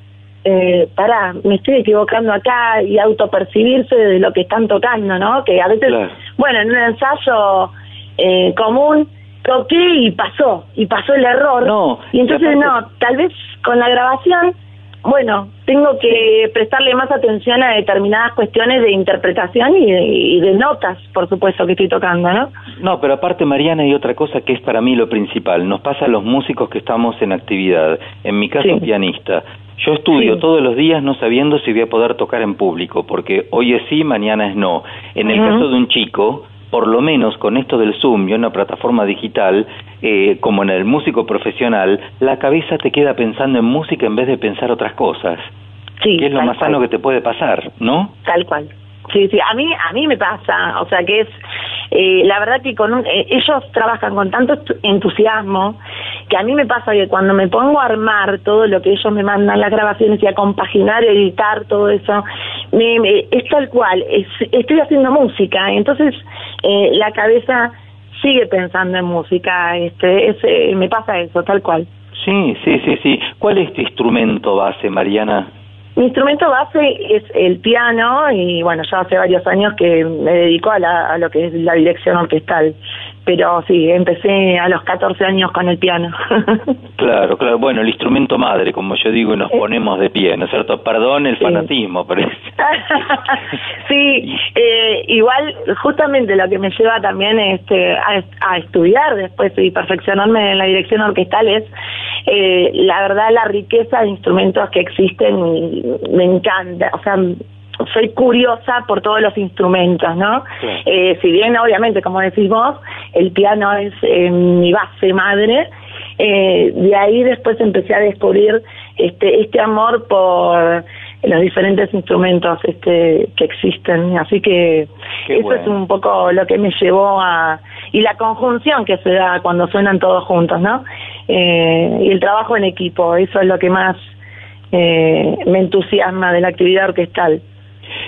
Speaker 15: eh, pará, me estoy equivocando acá y autopercibirse de lo que están tocando, ¿no? Que a veces, bueno, en un ensayo eh, común toqué y pasó, y pasó el error.
Speaker 3: No,
Speaker 15: y entonces
Speaker 3: y aparte-
Speaker 15: no, tal vez con la grabación, bueno, tengo que prestarle más atención a determinadas cuestiones de interpretación y de, y de notas, por supuesto, que estoy tocando, ¿no?
Speaker 3: No, pero aparte, Mariana, hay otra cosa que es para mí lo principal. Nos pasa a los músicos que estamos en actividad. En mi caso, pianista. Yo estudio
Speaker 15: Sí.
Speaker 3: todos los días no sabiendo si voy a poder tocar en público, porque hoy es sí, mañana es no. En el caso de un chico, por lo menos con esto del Zoom y una plataforma digital, eh, como en el músico profesional, la cabeza te queda pensando en música en vez de pensar otras cosas.
Speaker 15: Sí,
Speaker 3: que es lo más
Speaker 15: cual.
Speaker 3: sano que te puede pasar, ¿no?
Speaker 15: Tal cual. Sí, sí, a mí, a mí me pasa, o sea que es, eh, la verdad que con un- eh, ellos trabajan con tanto entusiasmo que a mí me pasa que cuando me pongo a armar todo lo que ellos me mandan, las grabaciones y a compaginar, editar todo eso, me, me- es tal cual, es- estoy haciendo música, entonces eh, la cabeza sigue pensando en música, este, es, eh, me pasa eso, tal cual.
Speaker 3: Sí, sí, sí, sí. ¿Cuál es tu instrumento base, Mariana?
Speaker 15: Mi instrumento base es el piano y bueno, ya hace varios años que me dedico a, la- a lo que es la dirección orquestal. Pero sí, empecé a los 14 años con el piano.
Speaker 3: Claro, claro. Bueno, el instrumento madre, como yo digo, nos ponemos de pie, ¿no es cierto? Perdón el fanatismo, pero
Speaker 15: sí, eh, igual justamente lo que me lleva también este, a, a estudiar después y perfeccionarme en la dirección orquestal es eh, la verdad la riqueza de instrumentos que existen me encanta, o sea, soy curiosa por todos los instrumentos, ¿no? Eh, si bien obviamente, como decís vos, el piano es eh, mi base madre, eh, de ahí después empecé a descubrir este este amor por los diferentes instrumentos este que existen así que
Speaker 3: Qué
Speaker 15: eso
Speaker 3: bueno.
Speaker 15: es un poco lo que me llevó a y la conjunción que se da cuando suenan todos juntos no Eh, y el trabajo en equipo eso es lo que más eh, me entusiasma de la actividad orquestal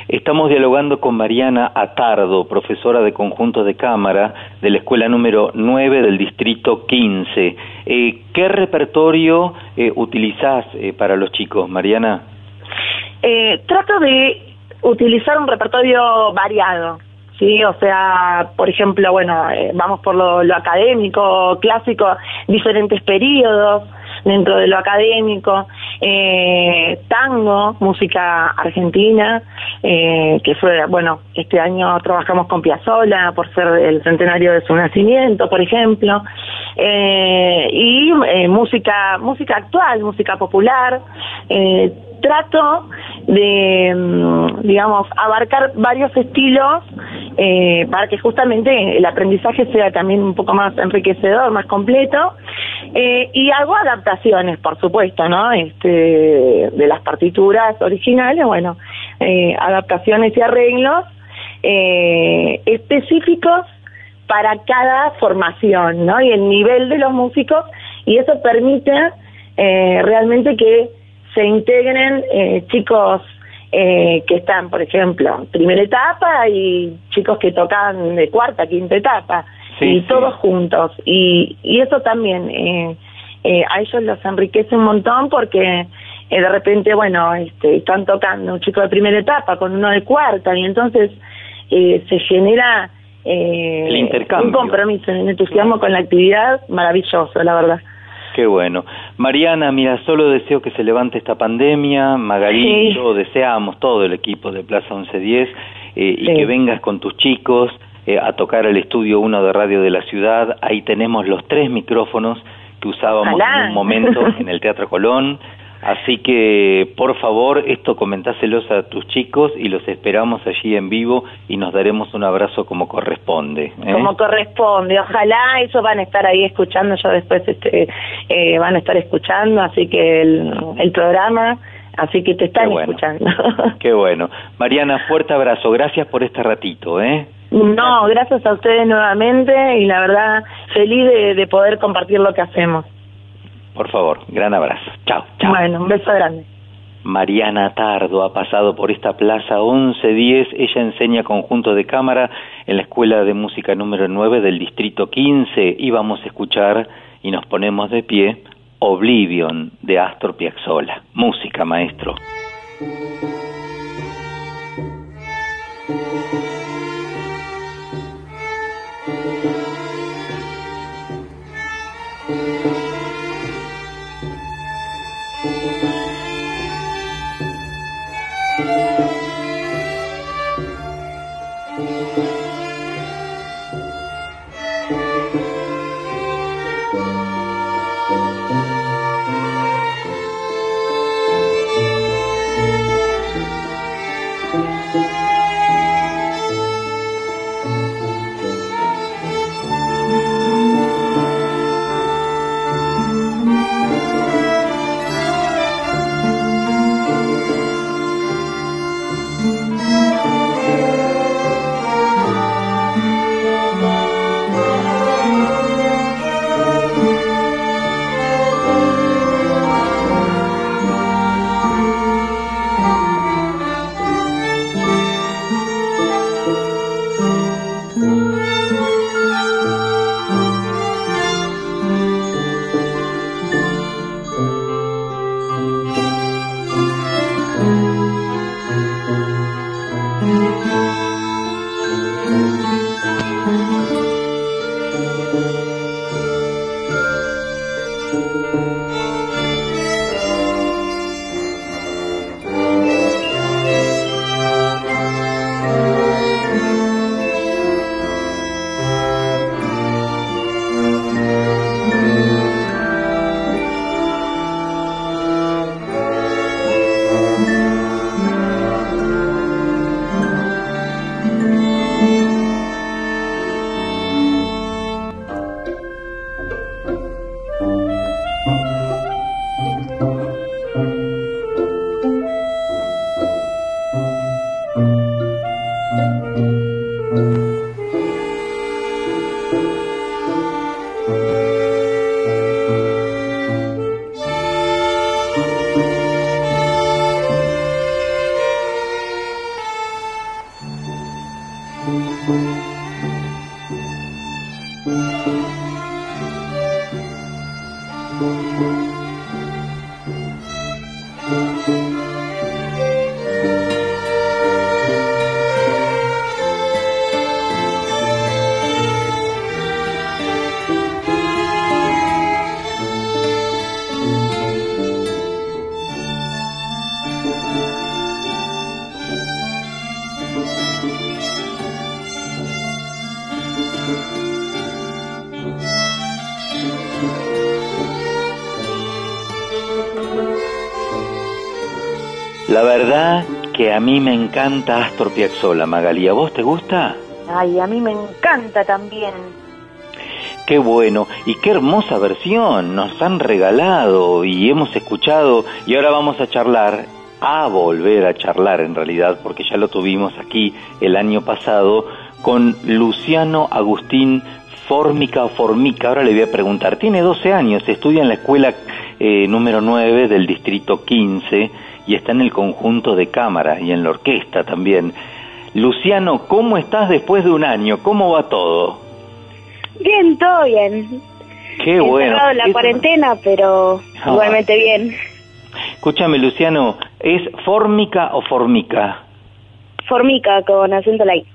Speaker 3: Estamos dialogando con Mariana Atardo, profesora de conjuntos de cámara de la escuela número 9 del distrito 15. Eh, ¿Qué repertorio eh, utilizás eh, para los chicos, Mariana?
Speaker 15: Eh, trato de utilizar un repertorio variado, ¿sí? O sea, por ejemplo, bueno, eh, vamos por lo, lo académico, clásico, diferentes periodos dentro de lo académico, eh, tango, música argentina, eh, que fue, bueno, este año trabajamos con Piazzolla por ser el centenario de su nacimiento, por ejemplo, eh, y eh, música, música actual, música popular, eh, trato de, mm, digamos, abarcar varios estilos eh, para que justamente el aprendizaje sea también un poco más enriquecedor, más completo. Eh, y hago adaptaciones, por supuesto, ¿no? Este, de las partituras originales, bueno, eh, adaptaciones y arreglos eh, específicos para cada formación, ¿no? Y el nivel de los músicos, y eso permite realmente que se integren eh, chicos eh, que están, por ejemplo, en primera etapa y chicos que tocan de cuarta, quinta etapa,
Speaker 3: Sí,
Speaker 15: y
Speaker 3: sí.
Speaker 15: todos juntos. Y, y eso también eh, eh, a ellos los enriquece un montón porque eh, de repente, bueno, este, están tocando un chico de primera etapa con uno de cuarta y entonces eh, se genera eh,
Speaker 3: El intercambio.
Speaker 15: un compromiso, un entusiasmo con la actividad maravilloso, la verdad.
Speaker 3: Qué bueno. Mariana, mira, solo deseo que se levante esta pandemia. Magalí,
Speaker 15: Sí.
Speaker 3: yo deseamos, todo el equipo de Plaza 1110, eh, y que vengas con tus chicos eh, a tocar el estudio 1 de Radio de la Ciudad. Ahí tenemos los tres micrófonos que usábamos
Speaker 15: Ojalá.
Speaker 3: en un momento en el Teatro Colón. Así que, por favor, esto comentáselos a tus chicos y los esperamos allí en vivo y nos daremos un abrazo como corresponde. ¿eh?
Speaker 15: como corresponde. Ojalá eso van a estar ahí escuchando, yo después este, eh, van a estar escuchando, así que el, el programa, así que te están
Speaker 3: Qué bueno.
Speaker 15: escuchando.
Speaker 3: Qué bueno. Mariana, fuerte abrazo. Gracias por este ratito, ¿eh?
Speaker 15: no, gracias a ustedes nuevamente y la verdad feliz de, de poder compartir lo que hacemos.
Speaker 3: Por favor, gran abrazo. Chao.
Speaker 15: Bueno, un beso grande.
Speaker 3: Mariana Tardo ha pasado por esta plaza 1110. Ella enseña conjunto de cámara en la Escuela de Música número 9 del Distrito 15 y vamos a escuchar y nos ponemos de pie Oblivion de Astor Piazzolla. Música, maestro. La a mí me encanta Astor Piazzolla, Magali. ¿A vos te gusta?
Speaker 15: Ay, a mí me encanta también.
Speaker 3: Qué bueno y qué hermosa versión nos han regalado y hemos escuchado y ahora vamos a charlar, a volver a charlar en realidad, porque ya lo tuvimos aquí el año pasado con Luciano Agustín Formica o Formica. Ahora le voy a preguntar, tiene 12 años, estudia en la escuela eh, número 9 del distrito 15 y está en el conjunto de cámara y en la orquesta también. Luciano, ¿cómo estás después de un año? ¿Cómo va todo?
Speaker 16: Bien, todo bien.
Speaker 3: Qué bueno.
Speaker 16: Encerrado en la cuarentena, pero
Speaker 3: Ah.
Speaker 16: igualmente bien.
Speaker 3: Escúchame, Luciano, ¿es fórmica o formica?
Speaker 16: Formica con acento la I.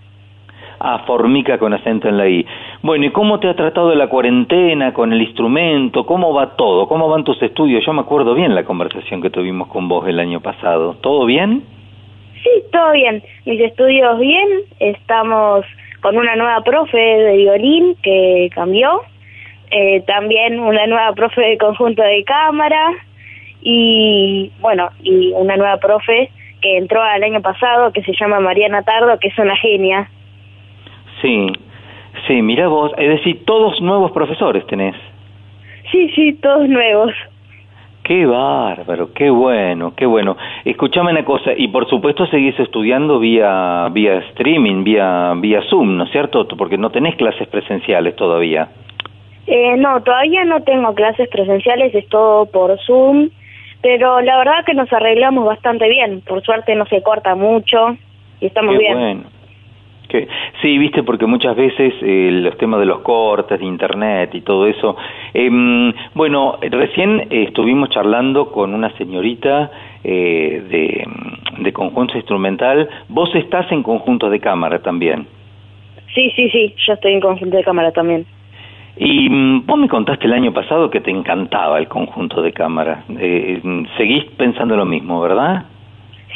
Speaker 3: Ah, formica con acento en la I. Bueno, ¿y cómo te ha tratado la cuarentena con el instrumento? ¿Cómo va todo? ¿Cómo van tus estudios? Yo me acuerdo bien la conversación que tuvimos con vos el año pasado. ¿Todo bien?
Speaker 16: Sí, todo bien. Mis estudios bien. Estamos con una nueva profe de violín que cambió. Eh, también una nueva profe de conjunto de cámara. Y bueno, y una nueva profe que entró al año pasado que se llama Mariana Tardo, que es una genia.
Speaker 3: Sí, sí, mira vos, es decir, todos nuevos profesores tenés.
Speaker 16: Sí, sí, todos nuevos.
Speaker 3: Qué bárbaro, qué bueno, qué bueno. Escuchame una cosa, y por supuesto seguís estudiando vía vía streaming, vía vía Zoom, ¿no es cierto? Porque no tenés clases presenciales todavía.
Speaker 16: Eh, no, todavía no tengo clases presenciales, es todo por Zoom, pero la verdad que nos arreglamos bastante bien. Por suerte no se corta mucho y estamos
Speaker 3: qué
Speaker 16: bien.
Speaker 3: bueno. Que, sí, viste, porque muchas veces eh, los temas de los cortes de internet y todo eso. Em, bueno, recién eh, estuvimos charlando con una señorita eh, de, de conjunto instrumental. Vos estás en conjunto de cámara también.
Speaker 16: Sí, sí, sí, yo estoy en conjunto de cámara también.
Speaker 3: Y mm, vos me contaste el año pasado que te encantaba el conjunto de cámara. Eh, seguís pensando lo mismo, ¿verdad?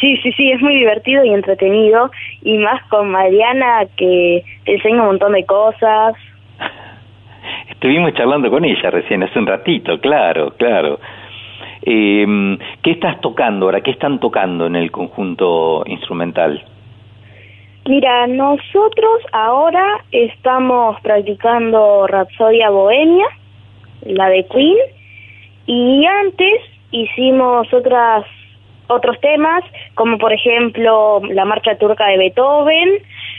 Speaker 16: Sí, sí, sí, es muy divertido y entretenido, y más con Mariana que te enseña un montón de cosas.
Speaker 3: Estuvimos charlando con ella recién, hace un ratito, claro, claro. Eh, ¿Qué estás tocando ahora? ¿Qué están tocando en el conjunto instrumental?
Speaker 16: Mira, nosotros ahora estamos practicando Rapsodia Bohemia, la de Queen, y antes hicimos otras otros temas, como por ejemplo la marcha turca de Beethoven,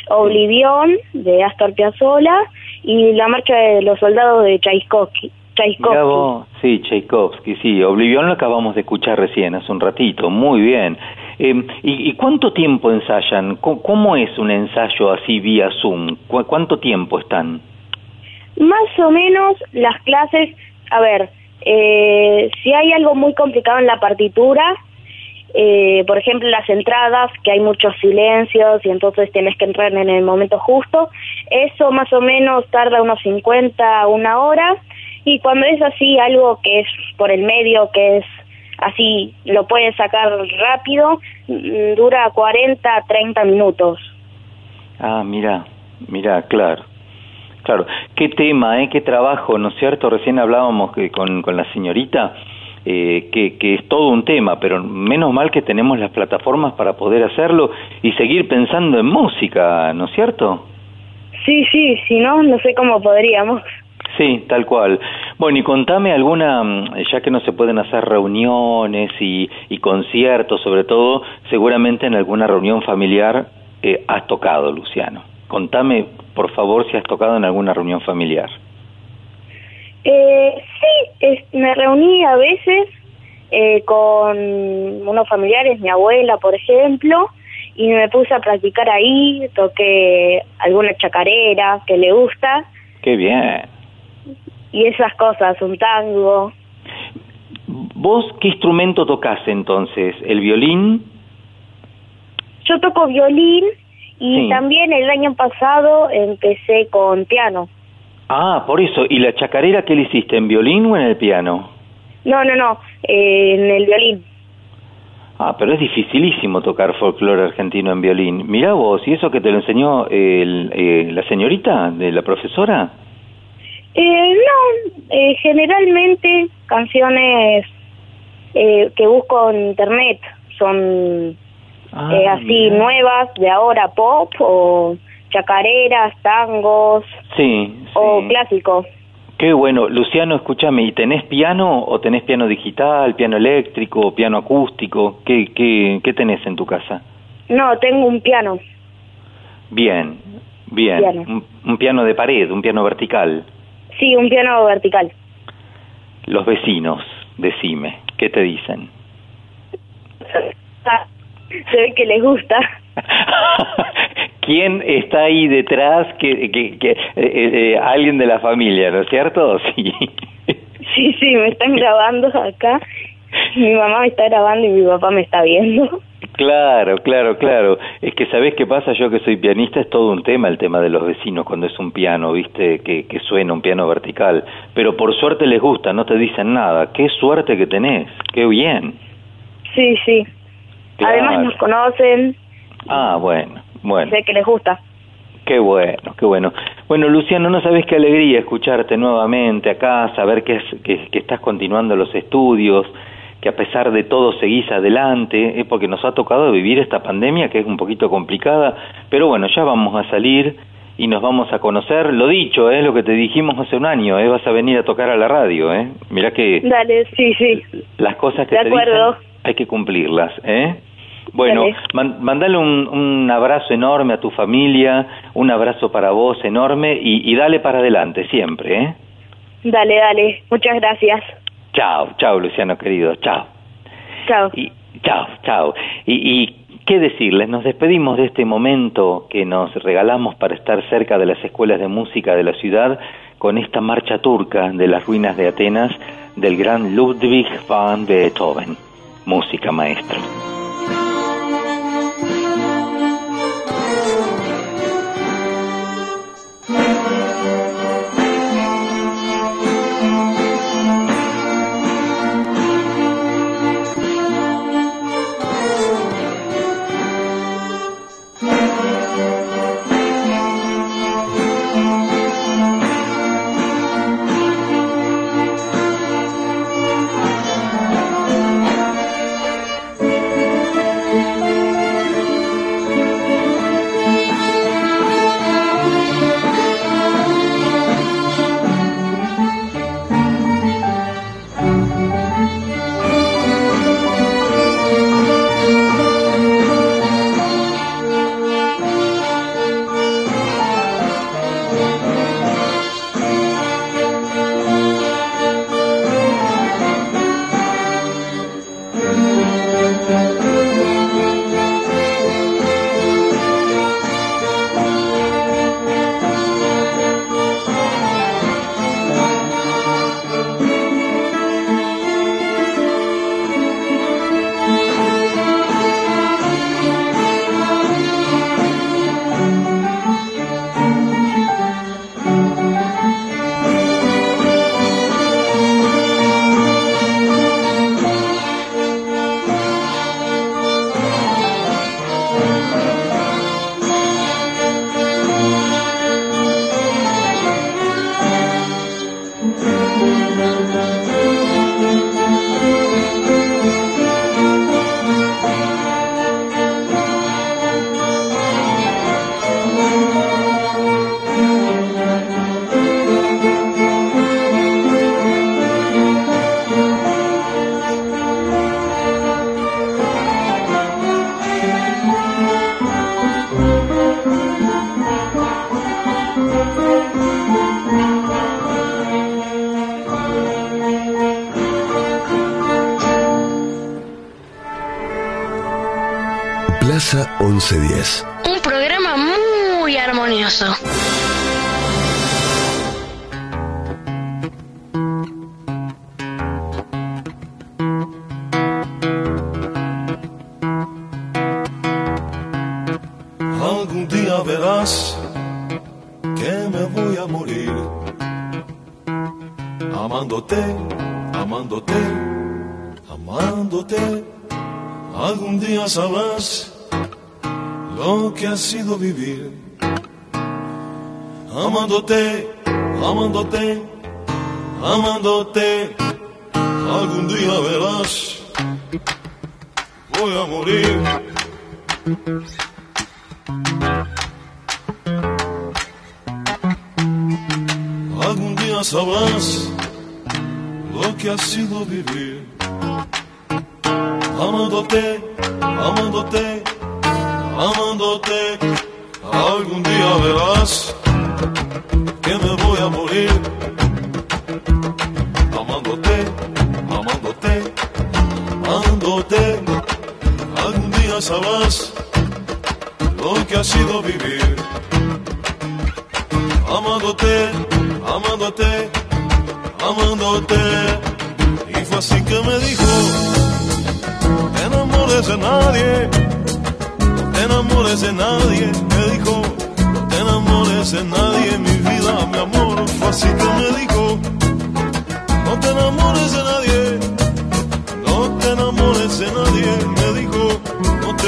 Speaker 16: Oblivión de Astor Piazzolla y la marcha de los soldados de Tchaikovsky. Tchaikovsky.
Speaker 3: Vos, sí, Tchaikovsky, sí. Oblivión lo acabamos de escuchar recién, hace un ratito, muy bien. Eh, ¿y, ¿Y cuánto tiempo ensayan? ¿Cómo, cómo es un ensayo así vía Zoom? ¿Cu- ¿Cuánto tiempo están?
Speaker 16: Más o menos las clases, a ver, eh, si hay algo muy complicado en la partitura, eh, por ejemplo las entradas, que hay muchos silencios y entonces tienes que entrar en el momento justo, eso más o menos tarda unos 50, una hora, y cuando es así algo que es por el medio, que es así, lo puedes sacar rápido, mm, dura 40, 30 minutos.
Speaker 3: Ah, mira, mira, claro. Claro, qué tema, ¿eh? qué trabajo, ¿no es cierto? Recién hablábamos que con, con la señorita eh, que, que es todo un tema, pero menos mal que tenemos las plataformas para poder hacerlo y seguir pensando en música, ¿no es cierto?
Speaker 16: Sí, sí, si no, no sé cómo podríamos.
Speaker 3: Sí, tal cual. Bueno, y contame alguna, ya que no se pueden hacer reuniones y, y conciertos, sobre todo, seguramente en alguna reunión familiar eh, has tocado, Luciano. Contame, por favor, si has tocado en alguna reunión familiar.
Speaker 16: Eh, sí, es- me reuní a veces eh, con unos familiares, mi abuela, por ejemplo, y me puse a practicar ahí, toqué alguna chacarera que le gusta
Speaker 3: Qué bien.
Speaker 16: y esas cosas, un tango.
Speaker 3: ¿Vos qué instrumento tocas entonces? ¿El violín?
Speaker 16: Yo toco violín y
Speaker 3: Sí.
Speaker 16: también el año pasado empecé con piano.
Speaker 3: Ah, por eso. ¿Y la chacarera qué le hiciste? ¿En violín o en el piano?
Speaker 16: No, no, no, eh, en el violín.
Speaker 3: Ah, pero es dificilísimo tocar folclore argentino en violín. Mirá vos, ¿y eso que te lo enseñó el- eh, la señorita de la profesora?
Speaker 16: Eh, no, eh, generalmente canciones eh, que busco en internet son
Speaker 3: Ah,
Speaker 16: eh, así nuevas, de ahora pop o chacareras, tangos
Speaker 3: Sí,
Speaker 16: o
Speaker 3: sí.
Speaker 16: clásicos.
Speaker 3: Qué bueno. Luciano, escúchame, ¿y tenés piano o tenés piano digital, piano eléctrico, piano acústico? ¿Qué, qué, qué tenés en tu casa?
Speaker 16: No, tengo un piano.
Speaker 3: Bien, bien.
Speaker 16: Piano.
Speaker 3: Un, un piano de pared, un piano vertical.
Speaker 16: Sí, un piano vertical.
Speaker 3: Los vecinos, decime, ¿qué te dicen?
Speaker 16: Se ve que les gusta.
Speaker 3: ¿Quién está ahí detrás? Que, que, que, eh, eh, alguien de la familia, ¿no es cierto? Sí.
Speaker 16: Sí, sí, me están grabando acá. Mi mamá me está grabando y mi papá me está viendo.
Speaker 3: Claro, claro, claro. Es que sabés qué pasa, yo que soy pianista es todo un tema el tema de los vecinos cuando es un piano, viste, que, que suena un piano vertical. Pero por suerte les gusta, no te dicen nada. Qué suerte que tenés, qué bien.
Speaker 16: Sí, sí.
Speaker 3: Claro.
Speaker 16: Además nos conocen,
Speaker 3: Ah, bueno, bueno.
Speaker 16: sé que les gusta.
Speaker 3: Qué bueno, qué bueno. Bueno, Luciano, no sabés qué alegría escucharte nuevamente acá, saber que, es, que, que estás continuando los estudios, que a pesar de todo seguís adelante, porque nos ha tocado vivir esta pandemia que es un poquito complicada, pero bueno, ya vamos a salir y nos vamos a conocer. Lo dicho, es lo que te dijimos hace un año, ¿eh? vas a venir a tocar a la radio, ¿eh? Mirá que
Speaker 16: Dale, sí, sí.
Speaker 3: las cosas que
Speaker 16: De
Speaker 3: te
Speaker 16: acuerdo.
Speaker 3: dicen hay que cumplirlas, ¿eh? Bueno,
Speaker 16: Dale.
Speaker 3: man- mandale un, un abrazo enorme a tu familia, un abrazo para vos enorme y, y dale para adelante siempre, ¿eh?
Speaker 16: Dale, dale. Muchas gracias.
Speaker 3: Chao, chao, Luciano querido, chao.
Speaker 16: Chao.
Speaker 3: Y, chao, chao. Y, y qué decirles, nos despedimos de este momento que nos regalamos para estar cerca de las escuelas de música de la ciudad con esta marcha turca de las ruinas de Atenas del gran Ludwig van Beethoven. Música maestro.
Speaker 6: 1210. Ha sido vivir amándote, amándote, amándote. Y fue así que me dijo, te enamoré enamores de nadie, no te enamores de nadie, me dijo, no te enamores de nadie, mi vida, mi amor, fue así que me dijo, no te enamores de nadie, no te enamores de nadie, me no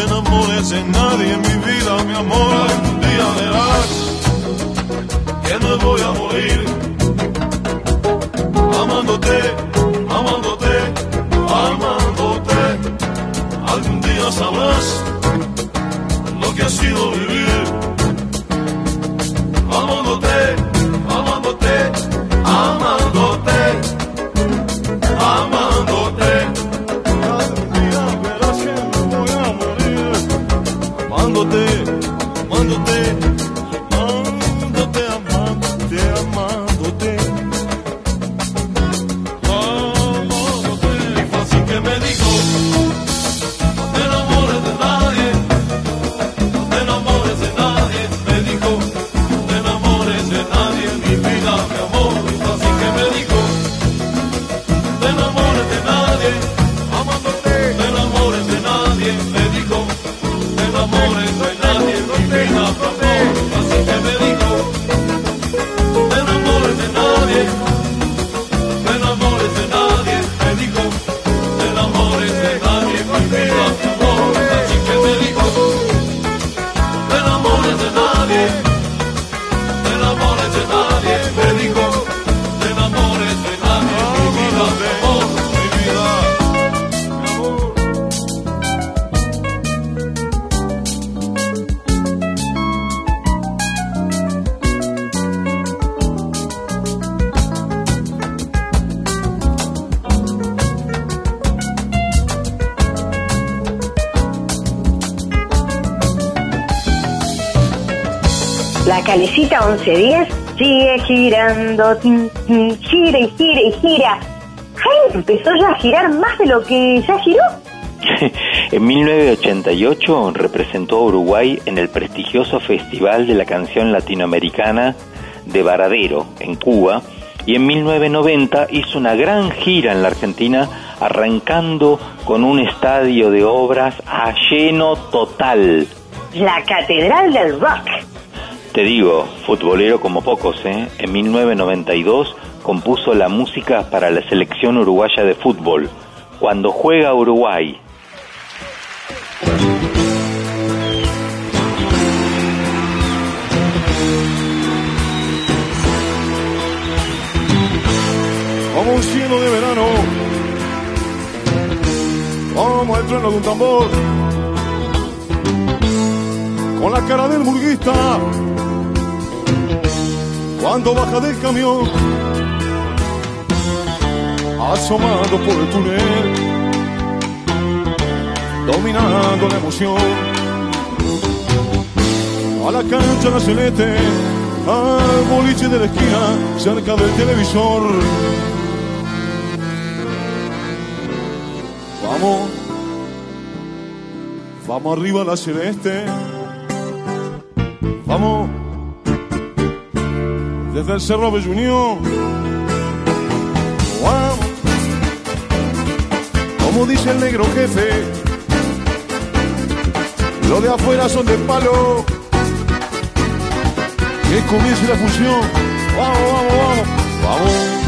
Speaker 6: te enamores de nadie, mi vida, mi amor, algún día verás que me voy a morir, amándote, amándote, amándote, algún día sabrás lo que ha sido vivir, amándote, amándote, amándote.
Speaker 2: Girando, tin, tin, gira y gira y gira. Jaime empezó ya a girar más de lo que ya giró.
Speaker 3: En 1988 representó a Uruguay en el prestigioso Festival de la Canción Latinoamericana de Varadero, en Cuba, y en 1990 hizo una gran gira en la Argentina, arrancando con un estadio de obras a lleno total.
Speaker 2: La catedral del rock.
Speaker 3: Te digo, futbolero como pocos, ¿eh? En 1992 compuso la música para la selección uruguaya de fútbol. Cuando juega Uruguay,
Speaker 6: como un cielo de verano, como el trueno de un tambor, con la cara del burguista, cuando baja del camión, asomando por el túnel, dominando la emoción. A la cancha la celeste, al boliche de la esquina, cerca del televisor. Vamos, vamos arriba a la celeste. Vamos, desde el Cerro Bellunión. Vamos, como dice el negro jefe, lo de afuera son de palo. Que comience la función. Vamos, vamos, vamos, vamos.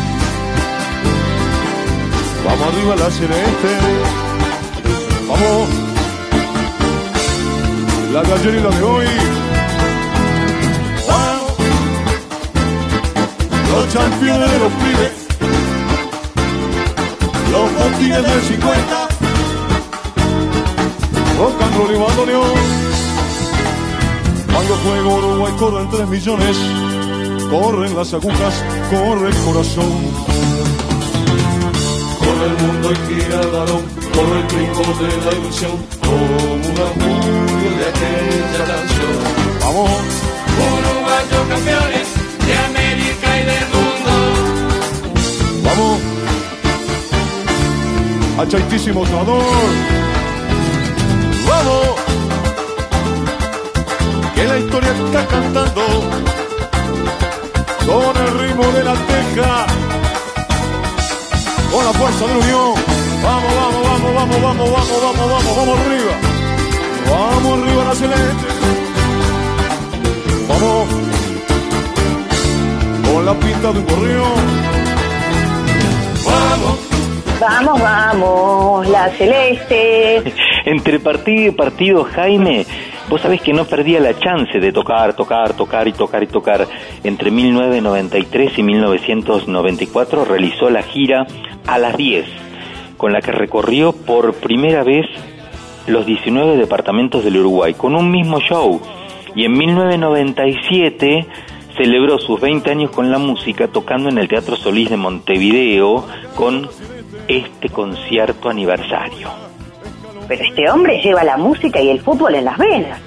Speaker 6: Vamos arriba la celeste. Vamos. La de y la de hoy. Los campeones de los pibes. Los botines del 50. Rock and roll y bandoneón. Cuando juego Uruguay corren 3 millones. Corren las agujas, corre el corazón. Corre el mundo y gira el balón, corre el brinco de la ilusión, como una murga de aquella canción. Vamos,
Speaker 5: Uruguayos campeones de América y del mundo.
Speaker 6: vamos. Achaitísimo sonador. Vamos. Que la historia está cantando con el ritmo de la teja. Con la fuerza de la unión. Vamos, vamos, vamos,
Speaker 17: vamos, vamos, vamos, vamos, vamos, vamos arriba. Vamos arriba la celeste. Vamos. Con la pinta de un gorrión. Vamos.
Speaker 2: Vamos, vamos, la celeste.
Speaker 3: Entre partido y partido, Jaime, vos sabés que no perdía la chance de tocar, tocar, tocar y tocar y tocar. Entre 1993 y 1994 realizó la gira a las 10, con la que recorrió por primera vez los 19 departamentos del Uruguay, con un mismo show. Y en 1997 celebró sus 20 años con la música tocando en el Teatro Solís de Montevideo con este concierto aniversario.
Speaker 2: Pero este hombre lleva la música y el fútbol en las venas.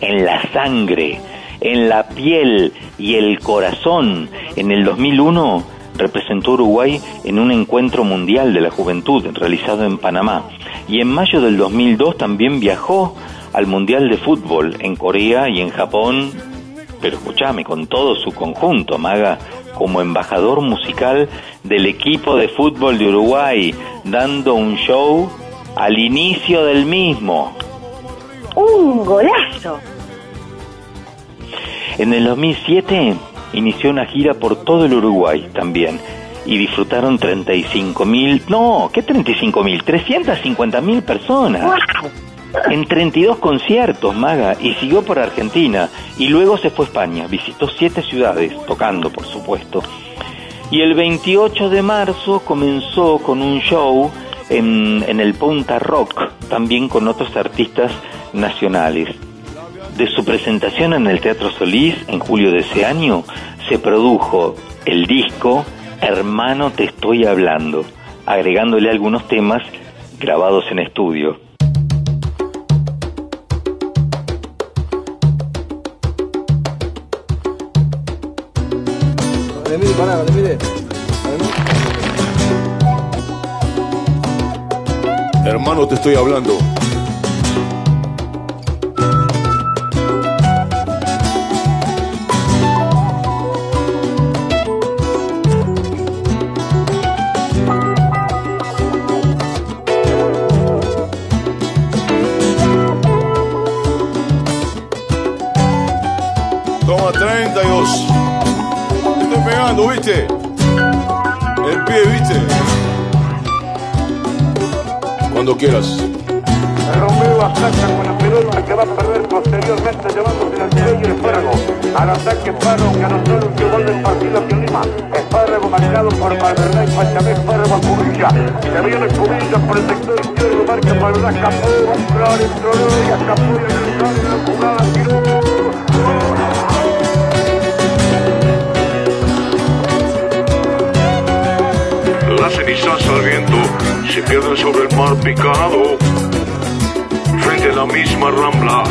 Speaker 3: en la sangre, en la piel y el corazón. En el 2001 representó a Uruguay en un encuentro mundial de la juventud realizado en Panamá. Y en mayo del 2002 también viajó al Mundial de Fútbol en Corea y en Japón, pero escúchame, con todo su conjunto, Maga, como embajador musical del equipo de fútbol de Uruguay, dando un show al inicio del mismo.
Speaker 2: Un golazo.
Speaker 3: En el 2007 inició una gira por todo el Uruguay también y disfrutaron 35 mil, no, ¿qué 35 mil? 350 mil personas. En 32 conciertos, Maga, y siguió por Argentina, y luego se fue a España, visitó siete ciudades, tocando, por supuesto. Y el 28 de marzo comenzó con un show en, en el Punta Rock, también con otros artistas nacionales. De su presentación en el Teatro Solís en julio de ese año, se produjo el disco Hermano Te Estoy Hablando, agregándole algunos temas grabados en estudio.
Speaker 18: Mire.
Speaker 17: Hermano, te estoy hablando. Toma 32. Pegando, ¿viste? El pie, ¿viste? Cuando quieras.
Speaker 19: Romeo ataca con la pelota que va a perder posteriormente llevándose al medio y Espárrago. Al ataque Espárrago que anotó el último gol del partido aquí en Lima. Espárrago marcado por Valverde y Pachamé Espárrago a Cubilla. Se viene Cubilla por el sector izquierdo, marca Valverde, escapó, Flores, entró y escapó y el en la jugada, tiró.
Speaker 17: Las cenizas al viento se pierden sobre el mar picado. Frente a la misma rambla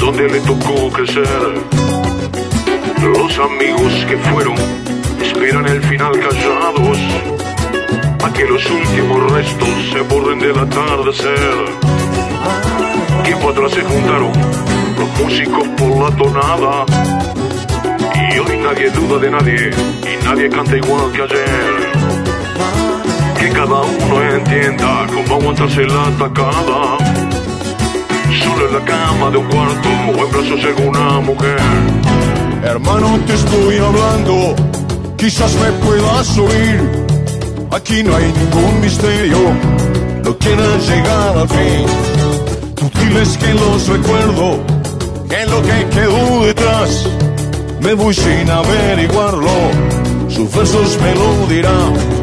Speaker 17: donde le tocó crecer. Los amigos que fueron esperan el final callados. A que los últimos restos se borren del atardecer. Tiempo atrás se juntaron los músicos por la tonada. Y hoy nadie duda de nadie y nadie canta igual que ayer que cada uno entienda cómo aguantarse la atacada. Solo en la cama de un cuarto o en brazos de una mujer. Hermano, te estoy hablando, quizás me puedas oír. Aquí no hay ningún misterio, no quieras llegar al fin. Tú diles que los recuerdo, que lo que quedó detrás, me voy sin averiguarlo. Sus versos me lo dirán.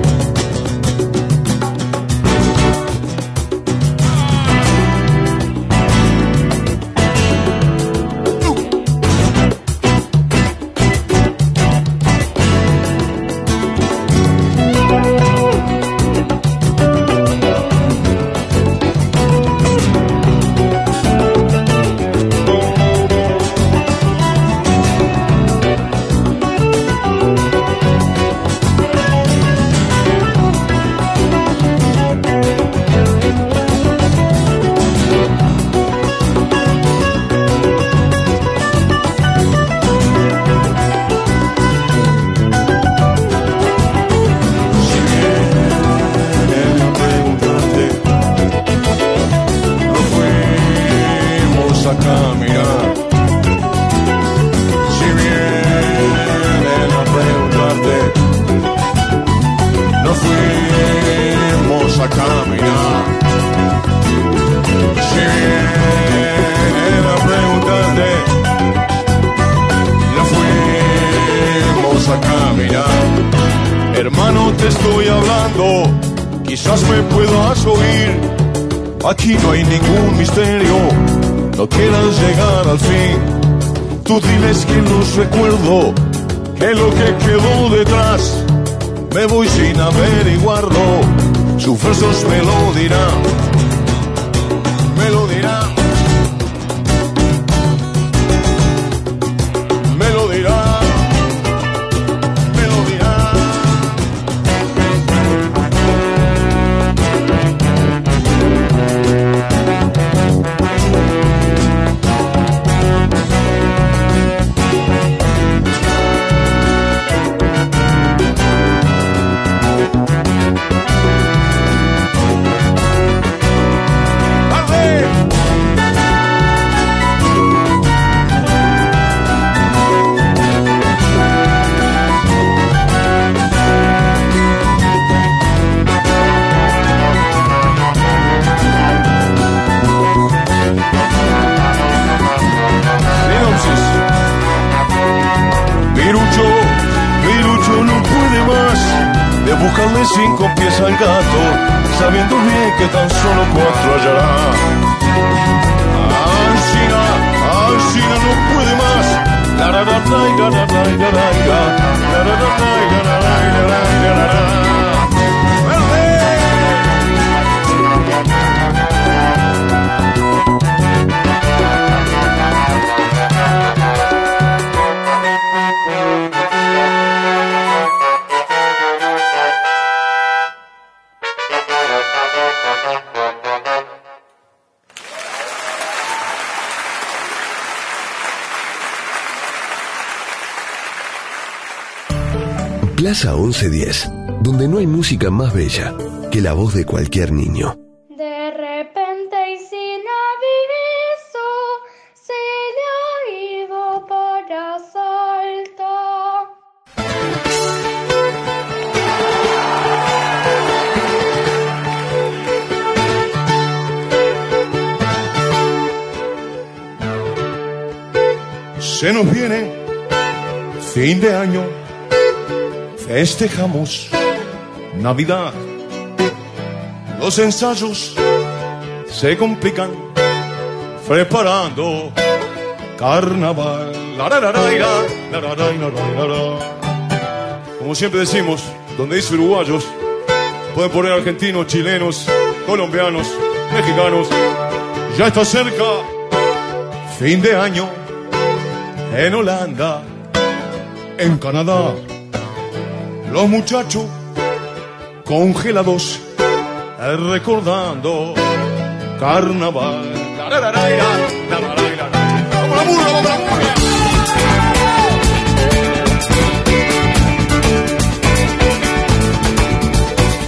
Speaker 1: Plaza 1110, donde no hay música más bella que la voz de cualquier niño.
Speaker 20: De repente y sin aviso se le ha ido para Salta.
Speaker 6: Se nos viene fin de año, Festejamos Navidad. Los ensayos se complican preparando carnaval. Como siempre decimos, donde dice uruguayos, pueden poner argentinos, chilenos, colombianos, mexicanos. Ya está cerca, fin de año, en Holanda, en Canadá los muchachos congelados recordando carnaval.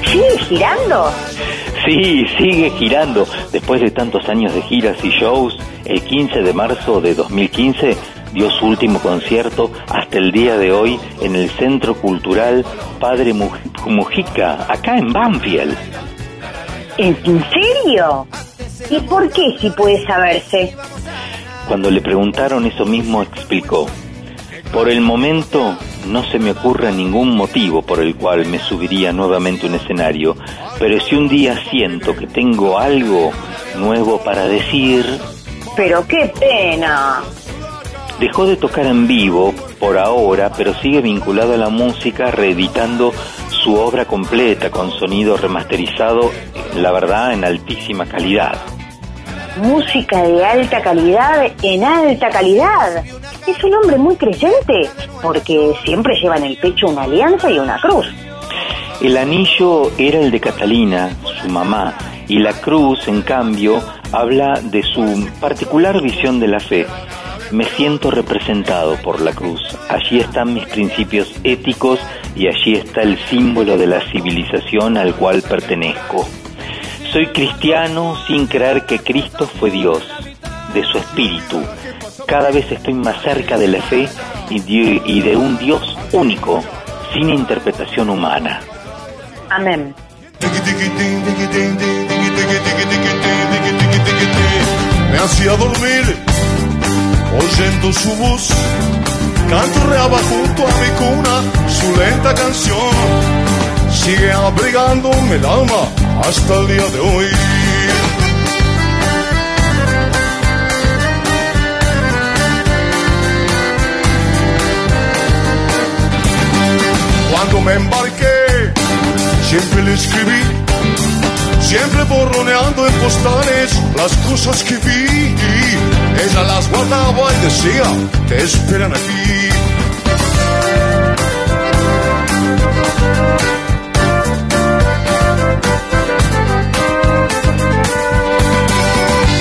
Speaker 2: ¿Sigue girando?
Speaker 3: Sí, sigue girando. Después de tantos años de giras y shows, el 15 de marzo de 2015 dio su último concierto hasta el día de hoy en el Centro Cultural Padre Muj- Mujica, acá en Banfield.
Speaker 2: ¿En serio? ¿Y por qué si puede saberse?
Speaker 3: Cuando le preguntaron eso mismo explicó, por el momento no se me ocurre ningún motivo por el cual me subiría nuevamente un escenario, pero si un día siento que tengo algo nuevo para decir,
Speaker 2: Pero qué pena.
Speaker 3: Dejó de tocar en vivo por ahora, pero sigue vinculado a la música, reeditando su obra completa con sonido remasterizado, la verdad, en altísima calidad.
Speaker 2: Música de alta calidad en alta calidad. Es un hombre muy creyente porque siempre lleva en el pecho una alianza y una cruz.
Speaker 3: El anillo era el de Catalina, su mamá, y la cruz, en cambio, habla de su particular visión de la fe. Me siento representado por la cruz. Allí están mis principios éticos y allí está el símbolo de la civilización al cual pertenezco. Soy cristiano sin creer que Cristo fue Dios, de su espíritu. Cada vez estoy más cerca de la fe y de, un Dios único, sin interpretación humana.
Speaker 2: Amén.
Speaker 6: Me hacía dormir oyendo su voz. Canturreaba junto a mi cuna su lenta canción. Sigue abrigándome el alma hasta el día de hoy. Cuando me embarqué, siempre le escribí, siempre borroneando en postales las cosas que vi. Ella las guardaba y decía, te esperan aquí.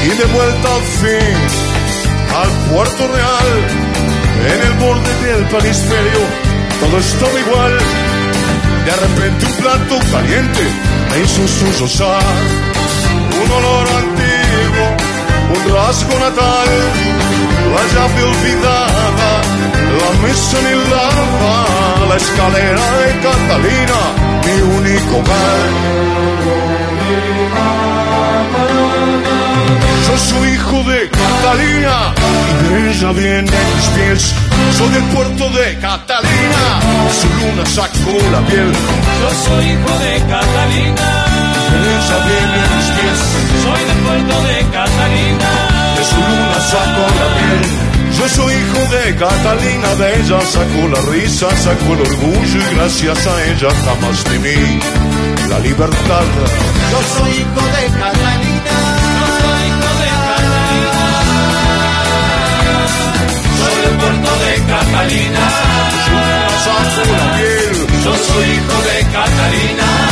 Speaker 6: Y de vuelta al fin al puerto real, en el borde del planisferio, todo estaba igual. De repente un plato caliente me hizo sollozar. Un olor antiguo, un rasgo natal, la llave olvidada, la mesa en el lava, la escalera de Catalina, mi único hogar. Yo soy hijo de Catalina y de ella vienen mis pies. Soy del puerto de Catalina, su luna sacó la piel.
Speaker 5: Yo soy hijo de Catalina.
Speaker 6: De ella vienen mis pies.
Speaker 5: Soy del puerto de Catalina.
Speaker 6: De su luna sacó la piel. Yo soy hijo de Catalina, de ella sacó la risa, sacó el orgullo y gracias a ella jamás temí la libertad.
Speaker 5: Yo soy hijo de Catalina. Yo soy hijo de Catalina. Soy del puerto de Catalina. Yo soy hijo de Catalina.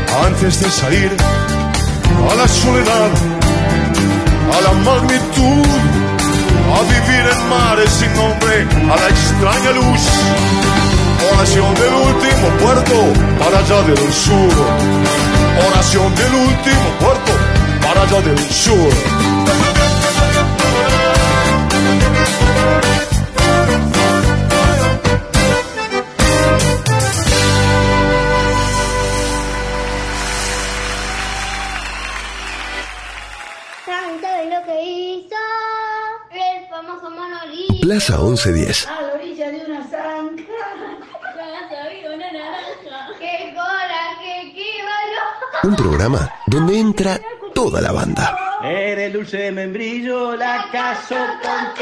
Speaker 6: antes de salir a la soledad, a la magnitud, a vivir en mares sin nombre, a la extraña luz. Oración del último puerto para allá del sur. Oración del último puerto para allá del sur.
Speaker 1: Plaza 1110.
Speaker 8: A la orilla de una zanja. Una naranja. ¡Qué coraje, qué valor!
Speaker 1: Un programa donde entra toda la banda.
Speaker 12: Eres dulce de membrillo, la caso con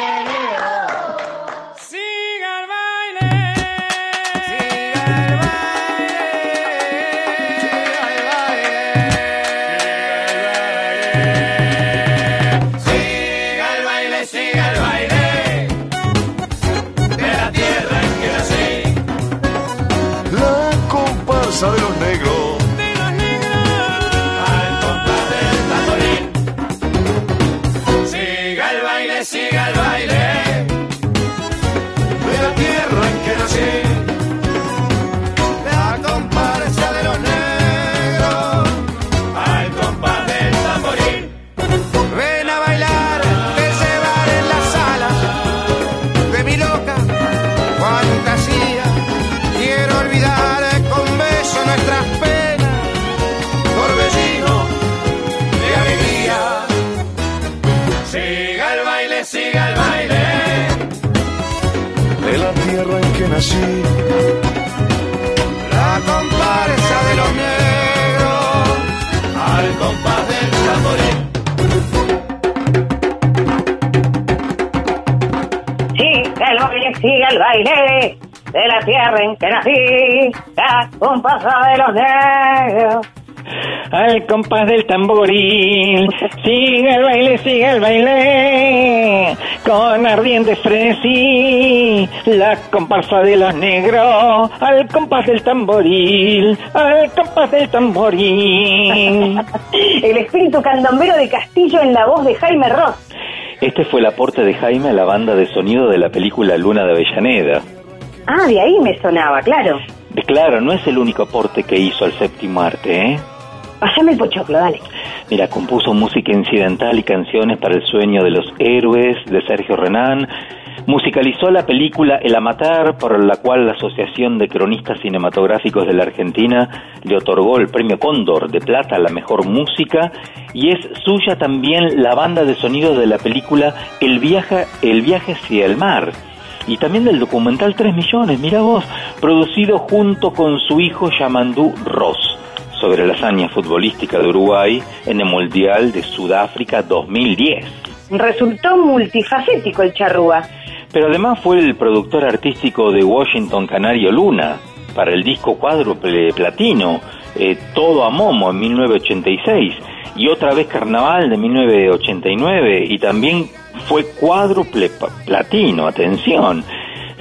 Speaker 5: Al compás del
Speaker 21: tamboril, sigue el baile, sigue el baile,
Speaker 3: Con ardiente frenesí, la comparsa de los negros, al compás del tamboril, al compás del tamboril.
Speaker 2: El espíritu candombero de Castillo en la voz de Jaime Ross.
Speaker 3: Este fue el aporte de Jaime a la banda de sonido de la película Luna de Avellaneda.
Speaker 2: Ah, de ahí me sonaba, claro.
Speaker 3: De claro, no es el único aporte que hizo al séptimo arte, ¿eh?
Speaker 2: Pásame el pochoclo, dale.
Speaker 3: Mira, compuso música incidental y canciones para El sueño de los héroes de Sergio Renán. Musicalizó la película El Amatar, por la cual la Asociación de Cronistas Cinematográficos de la Argentina le otorgó el premio Cóndor de Plata a la mejor música. Y es suya también la banda de sonido de la película El viaje, el viaje hacia el mar. Y también del documental 3 millones, mira vos, producido junto con su hijo Yamandú Ross sobre la hazaña futbolística de Uruguay en el Mundial de Sudáfrica 2010.
Speaker 2: Resultó multifacético el charrúa.
Speaker 3: Pero además fue el productor artístico de Washington Canario Luna para el disco cuádruple platino eh, Todo a Momo en 1986 y otra vez Carnaval de 1989 y también fue cuádruple platino, atención.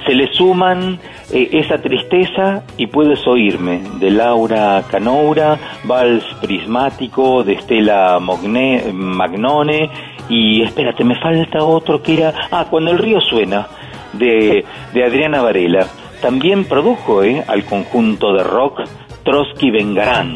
Speaker 3: Se le suman eh, esa tristeza y puedes oírme de Laura Canoura, Vals Prismático de Estela Mogne- Magnone y espérate, me falta otro que era, ah, Cuando el río suena de, de Adriana Varela. También produjo eh, al conjunto de rock Trotsky Vengarán.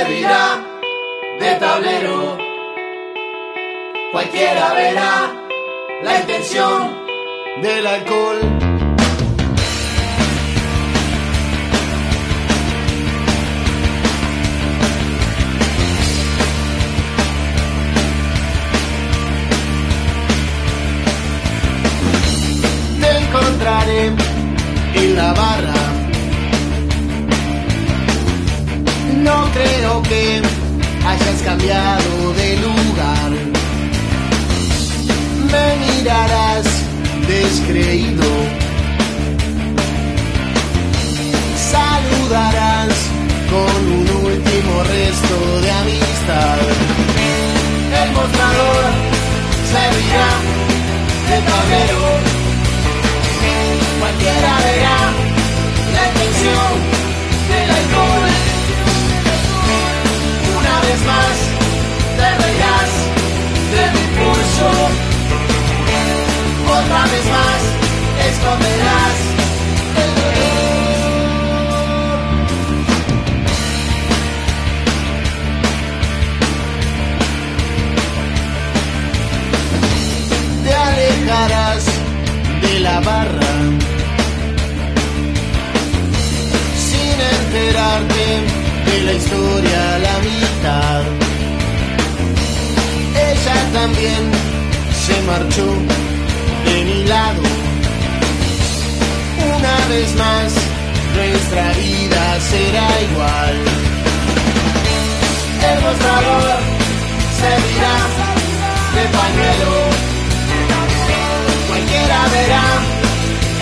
Speaker 22: Servirá de tablero. Cualquiera verá la intención del alcohol. Te encontraré en la barra. No creo que hayas cambiado de lugar. Me mirarás descreído. Saludarás con un último resto de amistad. El mostrador servirá de tablero. Cualquiera verá la intención Otra vez más esconderás el dolor. Te alejarás de la barra sin enterarte de la historia la mitad. Ella también se marchó Una vez más, nuestra vida será igual. El mostrador servirá de pañuelo. Cualquiera verá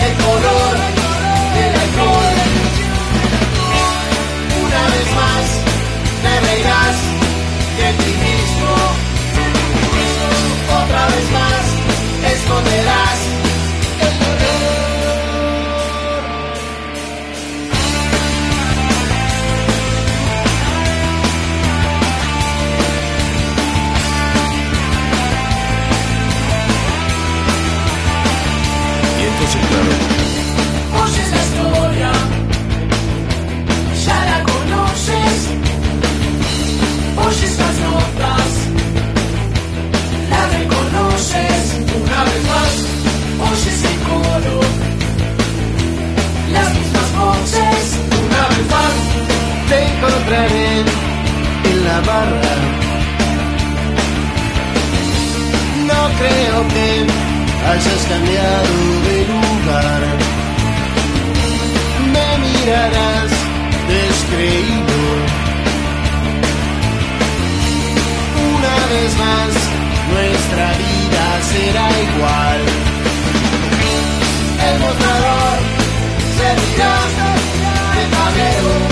Speaker 22: el color del alcohol. Una vez más te reirás de ti mismo. Otra vez más esconderás en la barra. No creo que hayas cambiado de lugar. Me mirarás descreído. Una vez más, nuestra vida será igual. El mostrador servirá de
Speaker 23: Cualquiera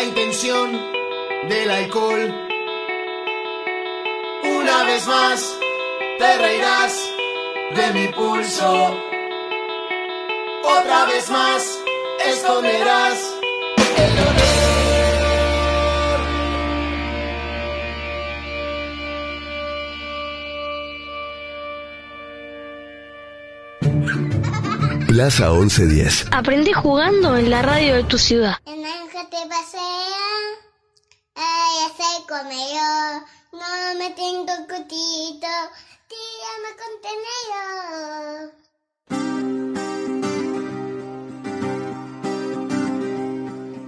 Speaker 23: la intención del alcohol. Una vez más te reirás de mi pulso. Otra vez más esconderás el dolor.
Speaker 1: Plaza 1110.
Speaker 11: Aprendí jugando en la radio de tu ciudad.
Speaker 24: Pasea, ay, ese comello, no me tengo cutito, tírame contenedor.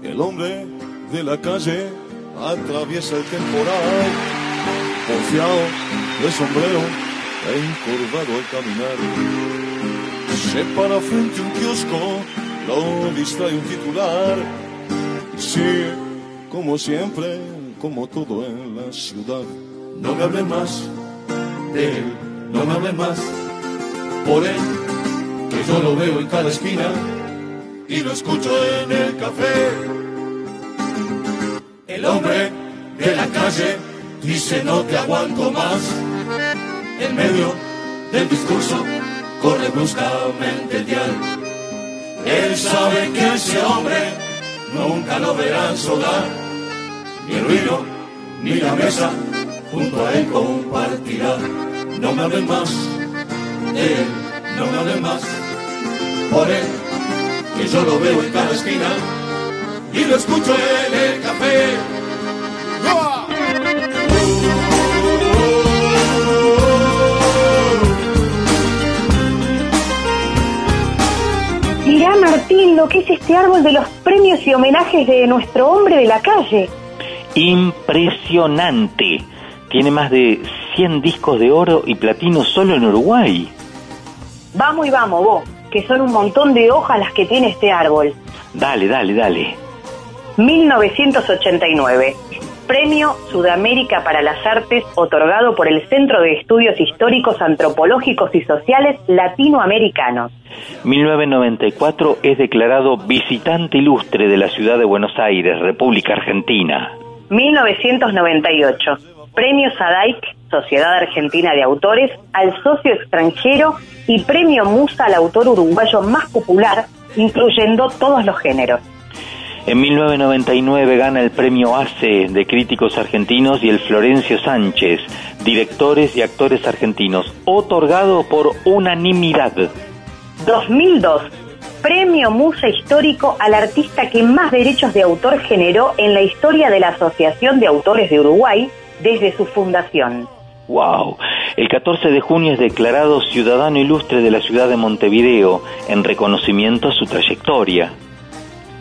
Speaker 6: El hombre de la calle atraviesa el temporal, confiado de sombrero e encorvado al caminar. Se para frente un kiosco, lo distrae un titular. Sigue, como siempre, como todo en la ciudad. No me hablen más de él, no me hablen más por él, que yo lo veo en cada esquina y lo escucho en el café. El hombre de la calle dice no te aguanto más. En medio del discurso corre bruscamente el dial. Él sabe que ese hombre nunca lo verá en su hogar. Ni el ruido, ni la mesa, junto a él compartirá. No me hablen más él, no me hablen más por él, que yo lo veo en cada esquina y lo escucho en el café.
Speaker 2: Mirá, Martín, lo que es este árbol de los premios y homenajes de nuestro hombre de la calle.
Speaker 3: Impresionante. Tiene más de 100 discos de oro y platino solo en Uruguay.
Speaker 2: Vamos y vamos, vos, que son un montón de hojas las que tiene este árbol.
Speaker 3: Dale, dale, dale.
Speaker 2: 1989. Premio Sudamérica para las Artes otorgado por el Centro de Estudios Históricos, Antropológicos y Sociales Latinoamericanos.
Speaker 3: 1994 es declarado visitante ilustre de la ciudad de Buenos Aires, República Argentina.
Speaker 2: 1998. Premio SADAIC, Sociedad Argentina de Autores, al socio extranjero y Premio Musa al autor uruguayo más popular, incluyendo todos los géneros.
Speaker 3: En 1999 gana el premio ACE de críticos argentinos y el Florencio Sánchez, directores y actores argentinos, otorgado por unanimidad.
Speaker 2: 2002. Premio Musa Histórico al artista que más derechos de autor generó en la historia de la Asociación de Autores de Uruguay desde su fundación.
Speaker 3: ¡Wow! El 14 de junio es declarado ciudadano ilustre de la ciudad de Montevideo en reconocimiento a su trayectoria.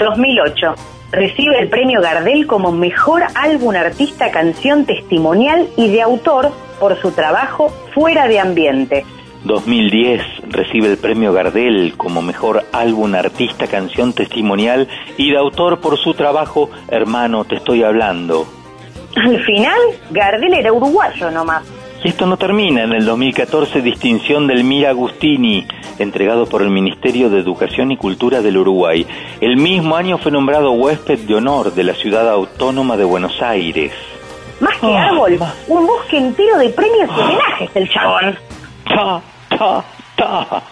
Speaker 2: 2008. Recibe el premio Gardel como mejor álbum artista canción testimonial y de autor por su trabajo fuera de ambiente.
Speaker 3: 2010 recibe el premio Gardel como mejor álbum artista canción testimonial y de autor por su trabajo Hermano, te estoy hablando.
Speaker 2: Al final, Gardel era uruguayo nomás.
Speaker 3: Y esto no termina. En el 2014, distinción del Mira Agustini, entregado por el Ministerio de Educación y Cultura del Uruguay. El mismo año fue nombrado huésped de honor de la ciudad autónoma de Buenos Aires.
Speaker 2: Más que árbol, un bosque entero de premios y homenajes el chabón.
Speaker 3: Ta, ta, ta.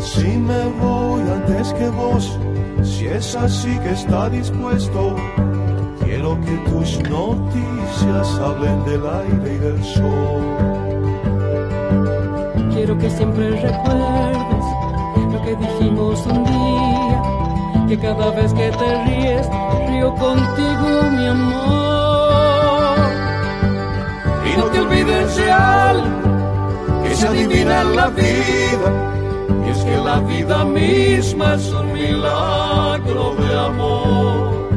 Speaker 4: Si me voy antes que vos, si
Speaker 6: es así que está dispuesto, quiero que tus noticias hablen del aire y del sol.
Speaker 4: Quiero que siempre recuerdes lo que dijimos un día, que cada vez que te ríes, río contigo, mi amor.
Speaker 6: Y no te olvides de algo que se adivina en la vida, y es que la vida misma es un milagro de amor.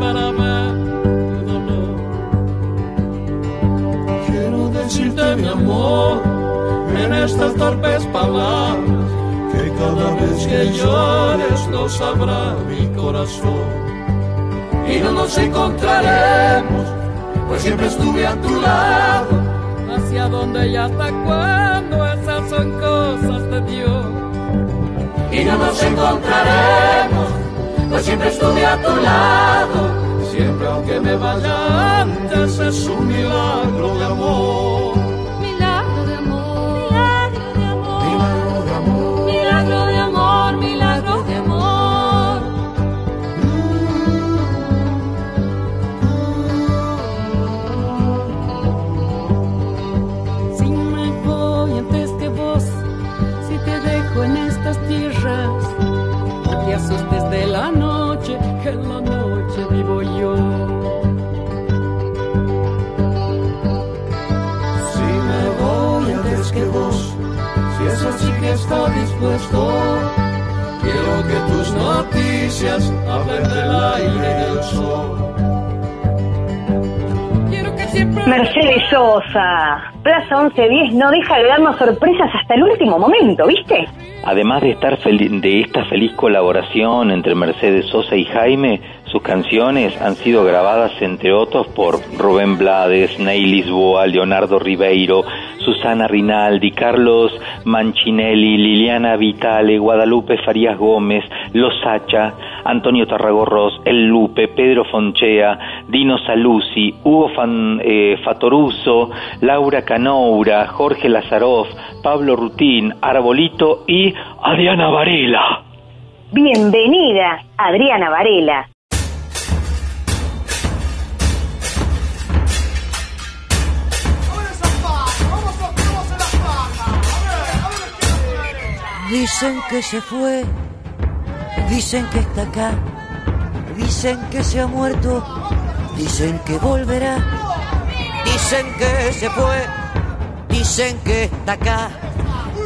Speaker 20: para ver tu dolor. Quiero decirte mi amor en
Speaker 6: estas torpes palabras, que cada vez que llores lo sabrá mi corazón. Y no nos encontraremos, pues siempre estuve a tu lado.
Speaker 4: Hacia donde y hasta cuándo, esas son cosas de Dios.
Speaker 6: Y no nos encontraremos pues siempre estuve a tu lado. Siempre aunque me vaya antes es un milagro de amor.
Speaker 4: Que
Speaker 6: está dispuesto, quiero que tus noticias hablen del aire y del sol.
Speaker 4: Quiero que siempre...
Speaker 2: Mercedes Sosa, Plaza 1110 no deja de darnos sorpresas hasta el último momento, ¿viste?
Speaker 3: Además de, estar fel- de esta feliz colaboración entre Mercedes Sosa y Jaime, sus canciones han sido grabadas, entre otros, por Rubén Blades, Ney Lisboa, Leonardo Ribeiro, Susana Rinaldi, Carlos Manchinelli, Liliana Vitale, Guadalupe Farías Gómez, Los Sacha, Antonio Tarragorros, El Lupe, Pedro Fonchea, Dino Saluzzi, Hugo Fan- eh, Fatoruso, Laura Canoura, Jorge Lazaroff, Pablo Rutín, Arbolito y Adriana Varela.
Speaker 2: Bienvenida, Adriana Varela.
Speaker 25: Dicen que se fue, dicen que está acá, dicen que se ha muerto, dicen que volverá, dicen que se fue, dicen que está acá,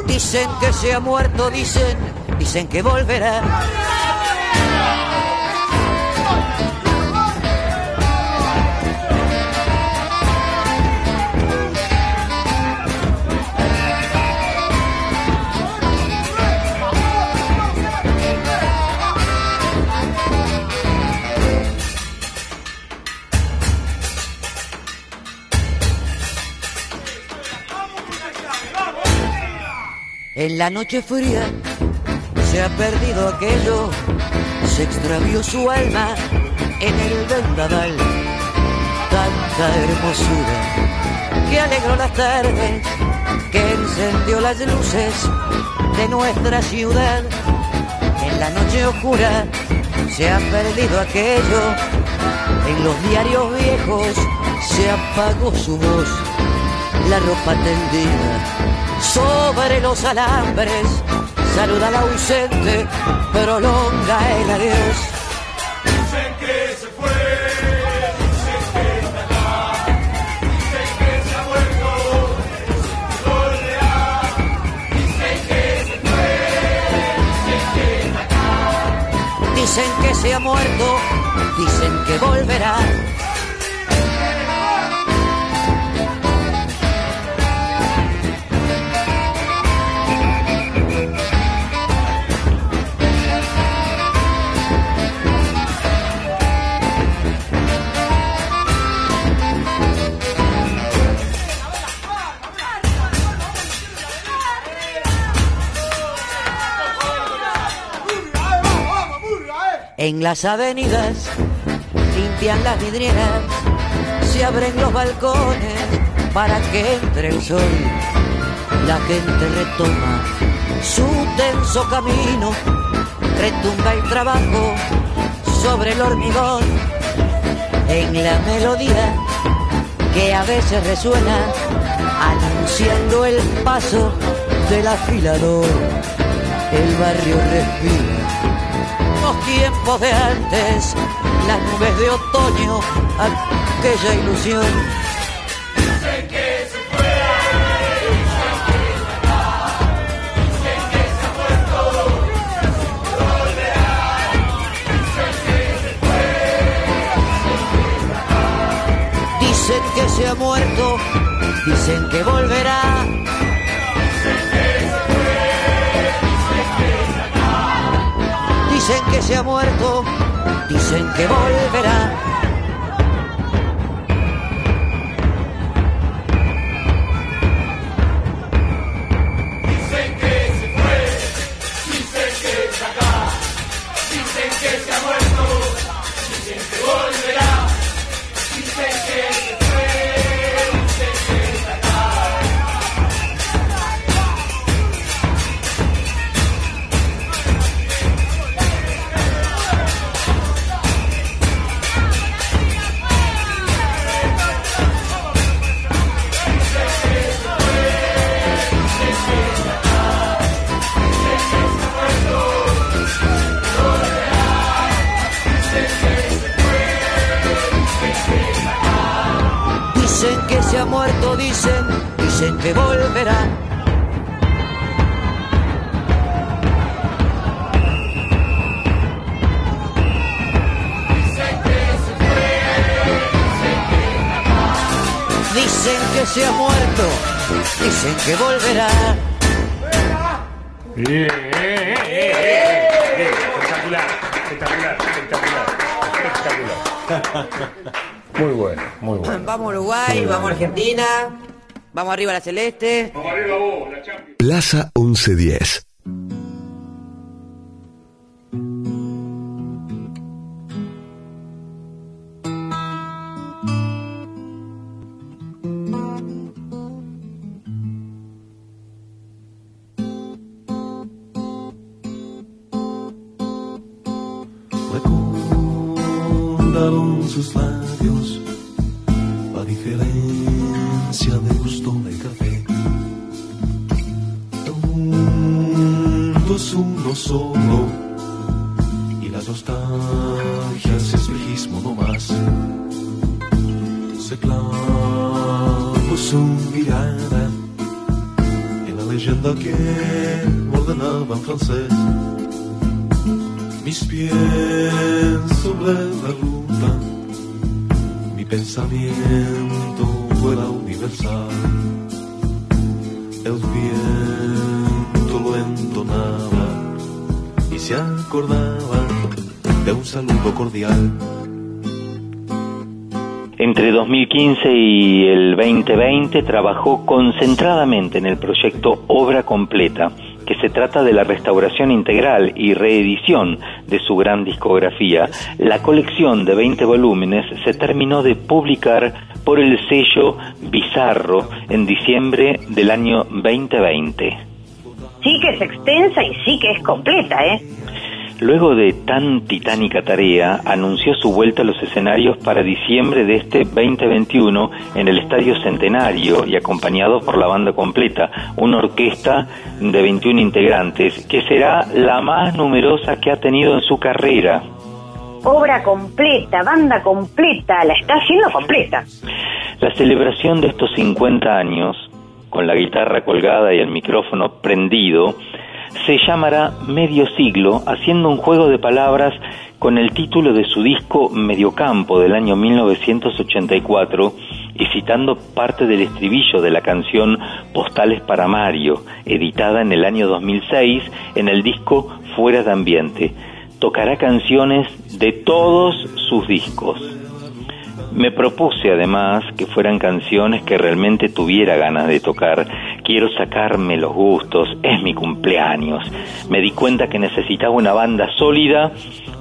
Speaker 25: dicen que se ha muerto, dicen, dicen que volverá. En la noche fría se ha perdido aquello, se extravió su alma en el vendaval. Tanta hermosura que alegró las tardes, que encendió las luces de nuestra ciudad. En la noche oscura se ha perdido aquello, en los diarios viejos se apagó su voz, la ropa tendida sobre los alambres, saluda al ausente, prolonga el adiós.
Speaker 6: Dicen que se fue, dicen que está acá, dicen que se ha muerto, volverá. Dicen que se fue, dicen que está acá.
Speaker 25: Dicen que se ha muerto, dicen que volverá. En las avenidas limpian las vidrieras, se abren los balcones para que entre el sol. La gente retoma su tenso camino, retumba el trabajo sobre el hormigón. En la melodía que a veces resuena, anunciando el paso del afilador, el barrio respira los tiempos de antes, las nubes de otoño, aquella ilusión.
Speaker 6: Dicen que se fue, dicen que está dicen que se ha muerto, volverá. Dicen que se fue,
Speaker 25: Dicen que se ha muerto, dicen que volverá.
Speaker 6: Dicen que
Speaker 25: se ha muerto, dicen que volverá.
Speaker 5: Dicen que se ha muerto, dicen que volverá.
Speaker 26: Bien, eh, eh, eh, espectacular, espectacular, espectacular, espectacular. Muy bueno, muy bueno.
Speaker 25: Vamos a Uruguay, vamos a Argentina, vamos arriba a la Celeste.
Speaker 1: Plaza 1110.
Speaker 6: Sus labios la diferencia de gusto de café. Es uno solo y la nostalgia es espejismo no más. Se clavó su mirada en la leyenda que ordenaba en francés. Mis pies sobre la mi pensamiento fuera universal. El viento lo entonaba y se acordaba de un saludo cordial.
Speaker 3: Entre 2015 y el 2020 trabajó concentradamente en el proyecto Obra Completa, que se trata de la restauración integral y reedición de su gran discografía. La colección de 20 volúmenes se terminó de publicar por el sello Bizarro en diciembre del año 2020.
Speaker 2: Sí que es extensa y sí que es completa, ¿eh?
Speaker 3: Luego de tan titánica tarea, anunció su vuelta a los escenarios para diciembre de este 2021 en el Estadio Centenario y acompañado por la banda completa, una orquesta de 21 integrantes que será la más numerosa que ha tenido en su carrera.
Speaker 2: Obra completa, banda completa, la está haciendo completa.
Speaker 3: La celebración de estos 50 años, con la guitarra colgada y el micrófono prendido, se llamará Medio Siglo, haciendo un juego de palabras con el título de su disco Mediocampo del año 1984 y citando parte del estribillo de la canción Postales para Mario, editada en el año 2006 en el disco Fuera de Ambiente. Tocará canciones de todos sus discos. Me propuse además que fueran canciones que realmente tuviera ganas de tocar. Quiero sacarme los gustos, es mi cumpleaños. Me di cuenta que necesitaba una banda sólida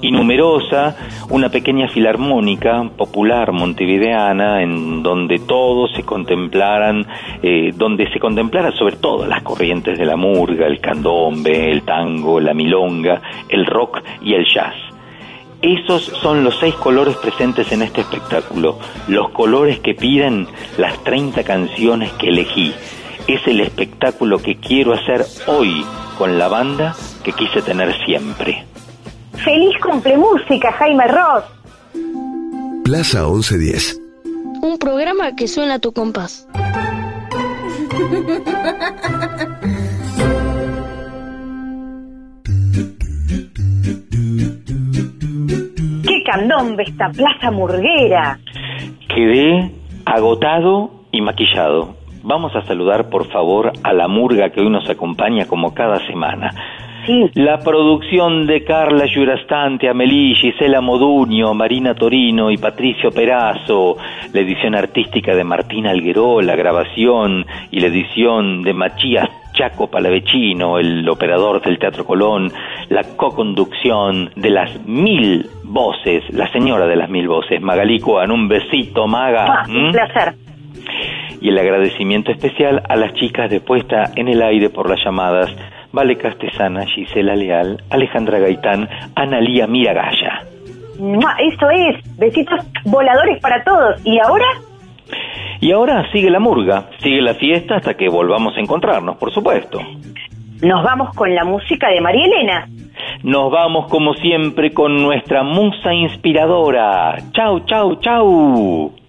Speaker 3: y numerosa, una pequeña filarmónica popular montevideana en donde todos se contemplaran, eh, donde se contemplara sobre todo las corrientes de la murga, el candombe, el tango, la milonga, el rock y el jazz. Esos son los seis colores presentes en este espectáculo, los colores que piden las 30 canciones que elegí. Es el espectáculo que quiero hacer hoy con la banda que quise tener siempre.
Speaker 2: ¡Feliz cumple música, Jaime Ross!
Speaker 1: Plaza 1110.
Speaker 11: Un programa que suena a tu compás.
Speaker 2: ¡Qué candombe esta plaza murguera!
Speaker 3: Quedé agotado y maquillado. Vamos a saludar por favor a la murga que hoy nos acompaña como cada semana.
Speaker 27: La producción de Carla Giurastante, Amelí, Gisela Moduño, Marina Torino y Patricio Perazo, la edición artística de Martín Algueró, la grabación y la edición de Machías Chaco Palavecino, el operador del Teatro Colón, la co-conducción de las mil voces, la señora de las mil voces, Magalí Cuan, un besito, Maga.
Speaker 2: Ah, un placer.
Speaker 27: y el agradecimiento especial a las chicas de puesta en el aire por las llamadas Vale Castesana, Gisela Leal, Alejandra Gaitán, Analía Miragaya.
Speaker 2: Eso es. Besitos voladores para todos. ¿Y ahora?
Speaker 27: Y ahora sigue la murga, sigue la fiesta hasta que volvamos a encontrarnos, por supuesto.
Speaker 2: Nos vamos con la música de María Elena.
Speaker 27: Nos vamos como siempre con nuestra musa inspiradora. Chau, chau, chau.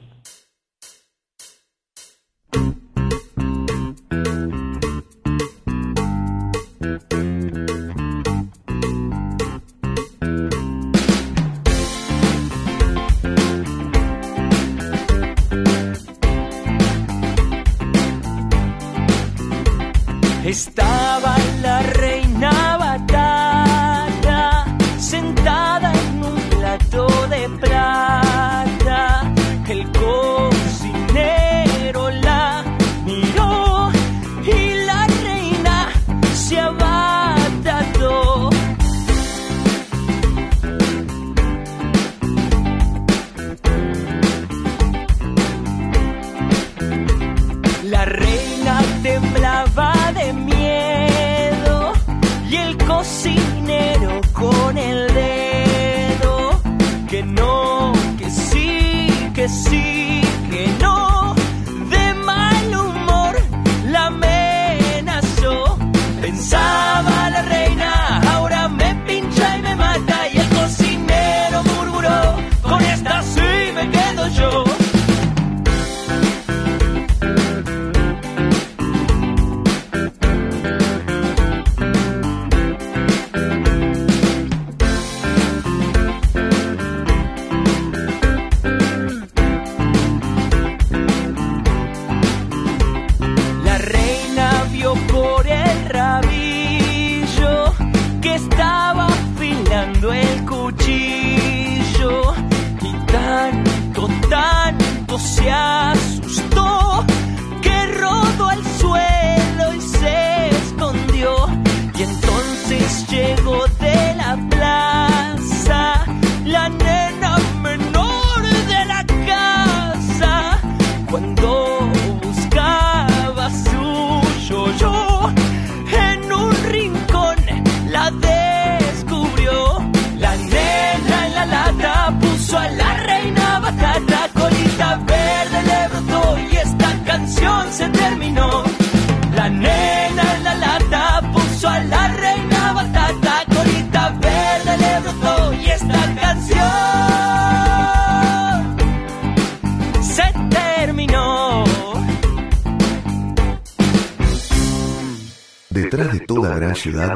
Speaker 1: Ciudad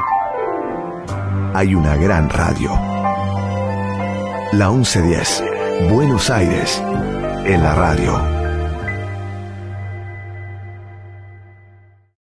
Speaker 1: hay una gran radio. La 1110, Buenos Aires, en la radio.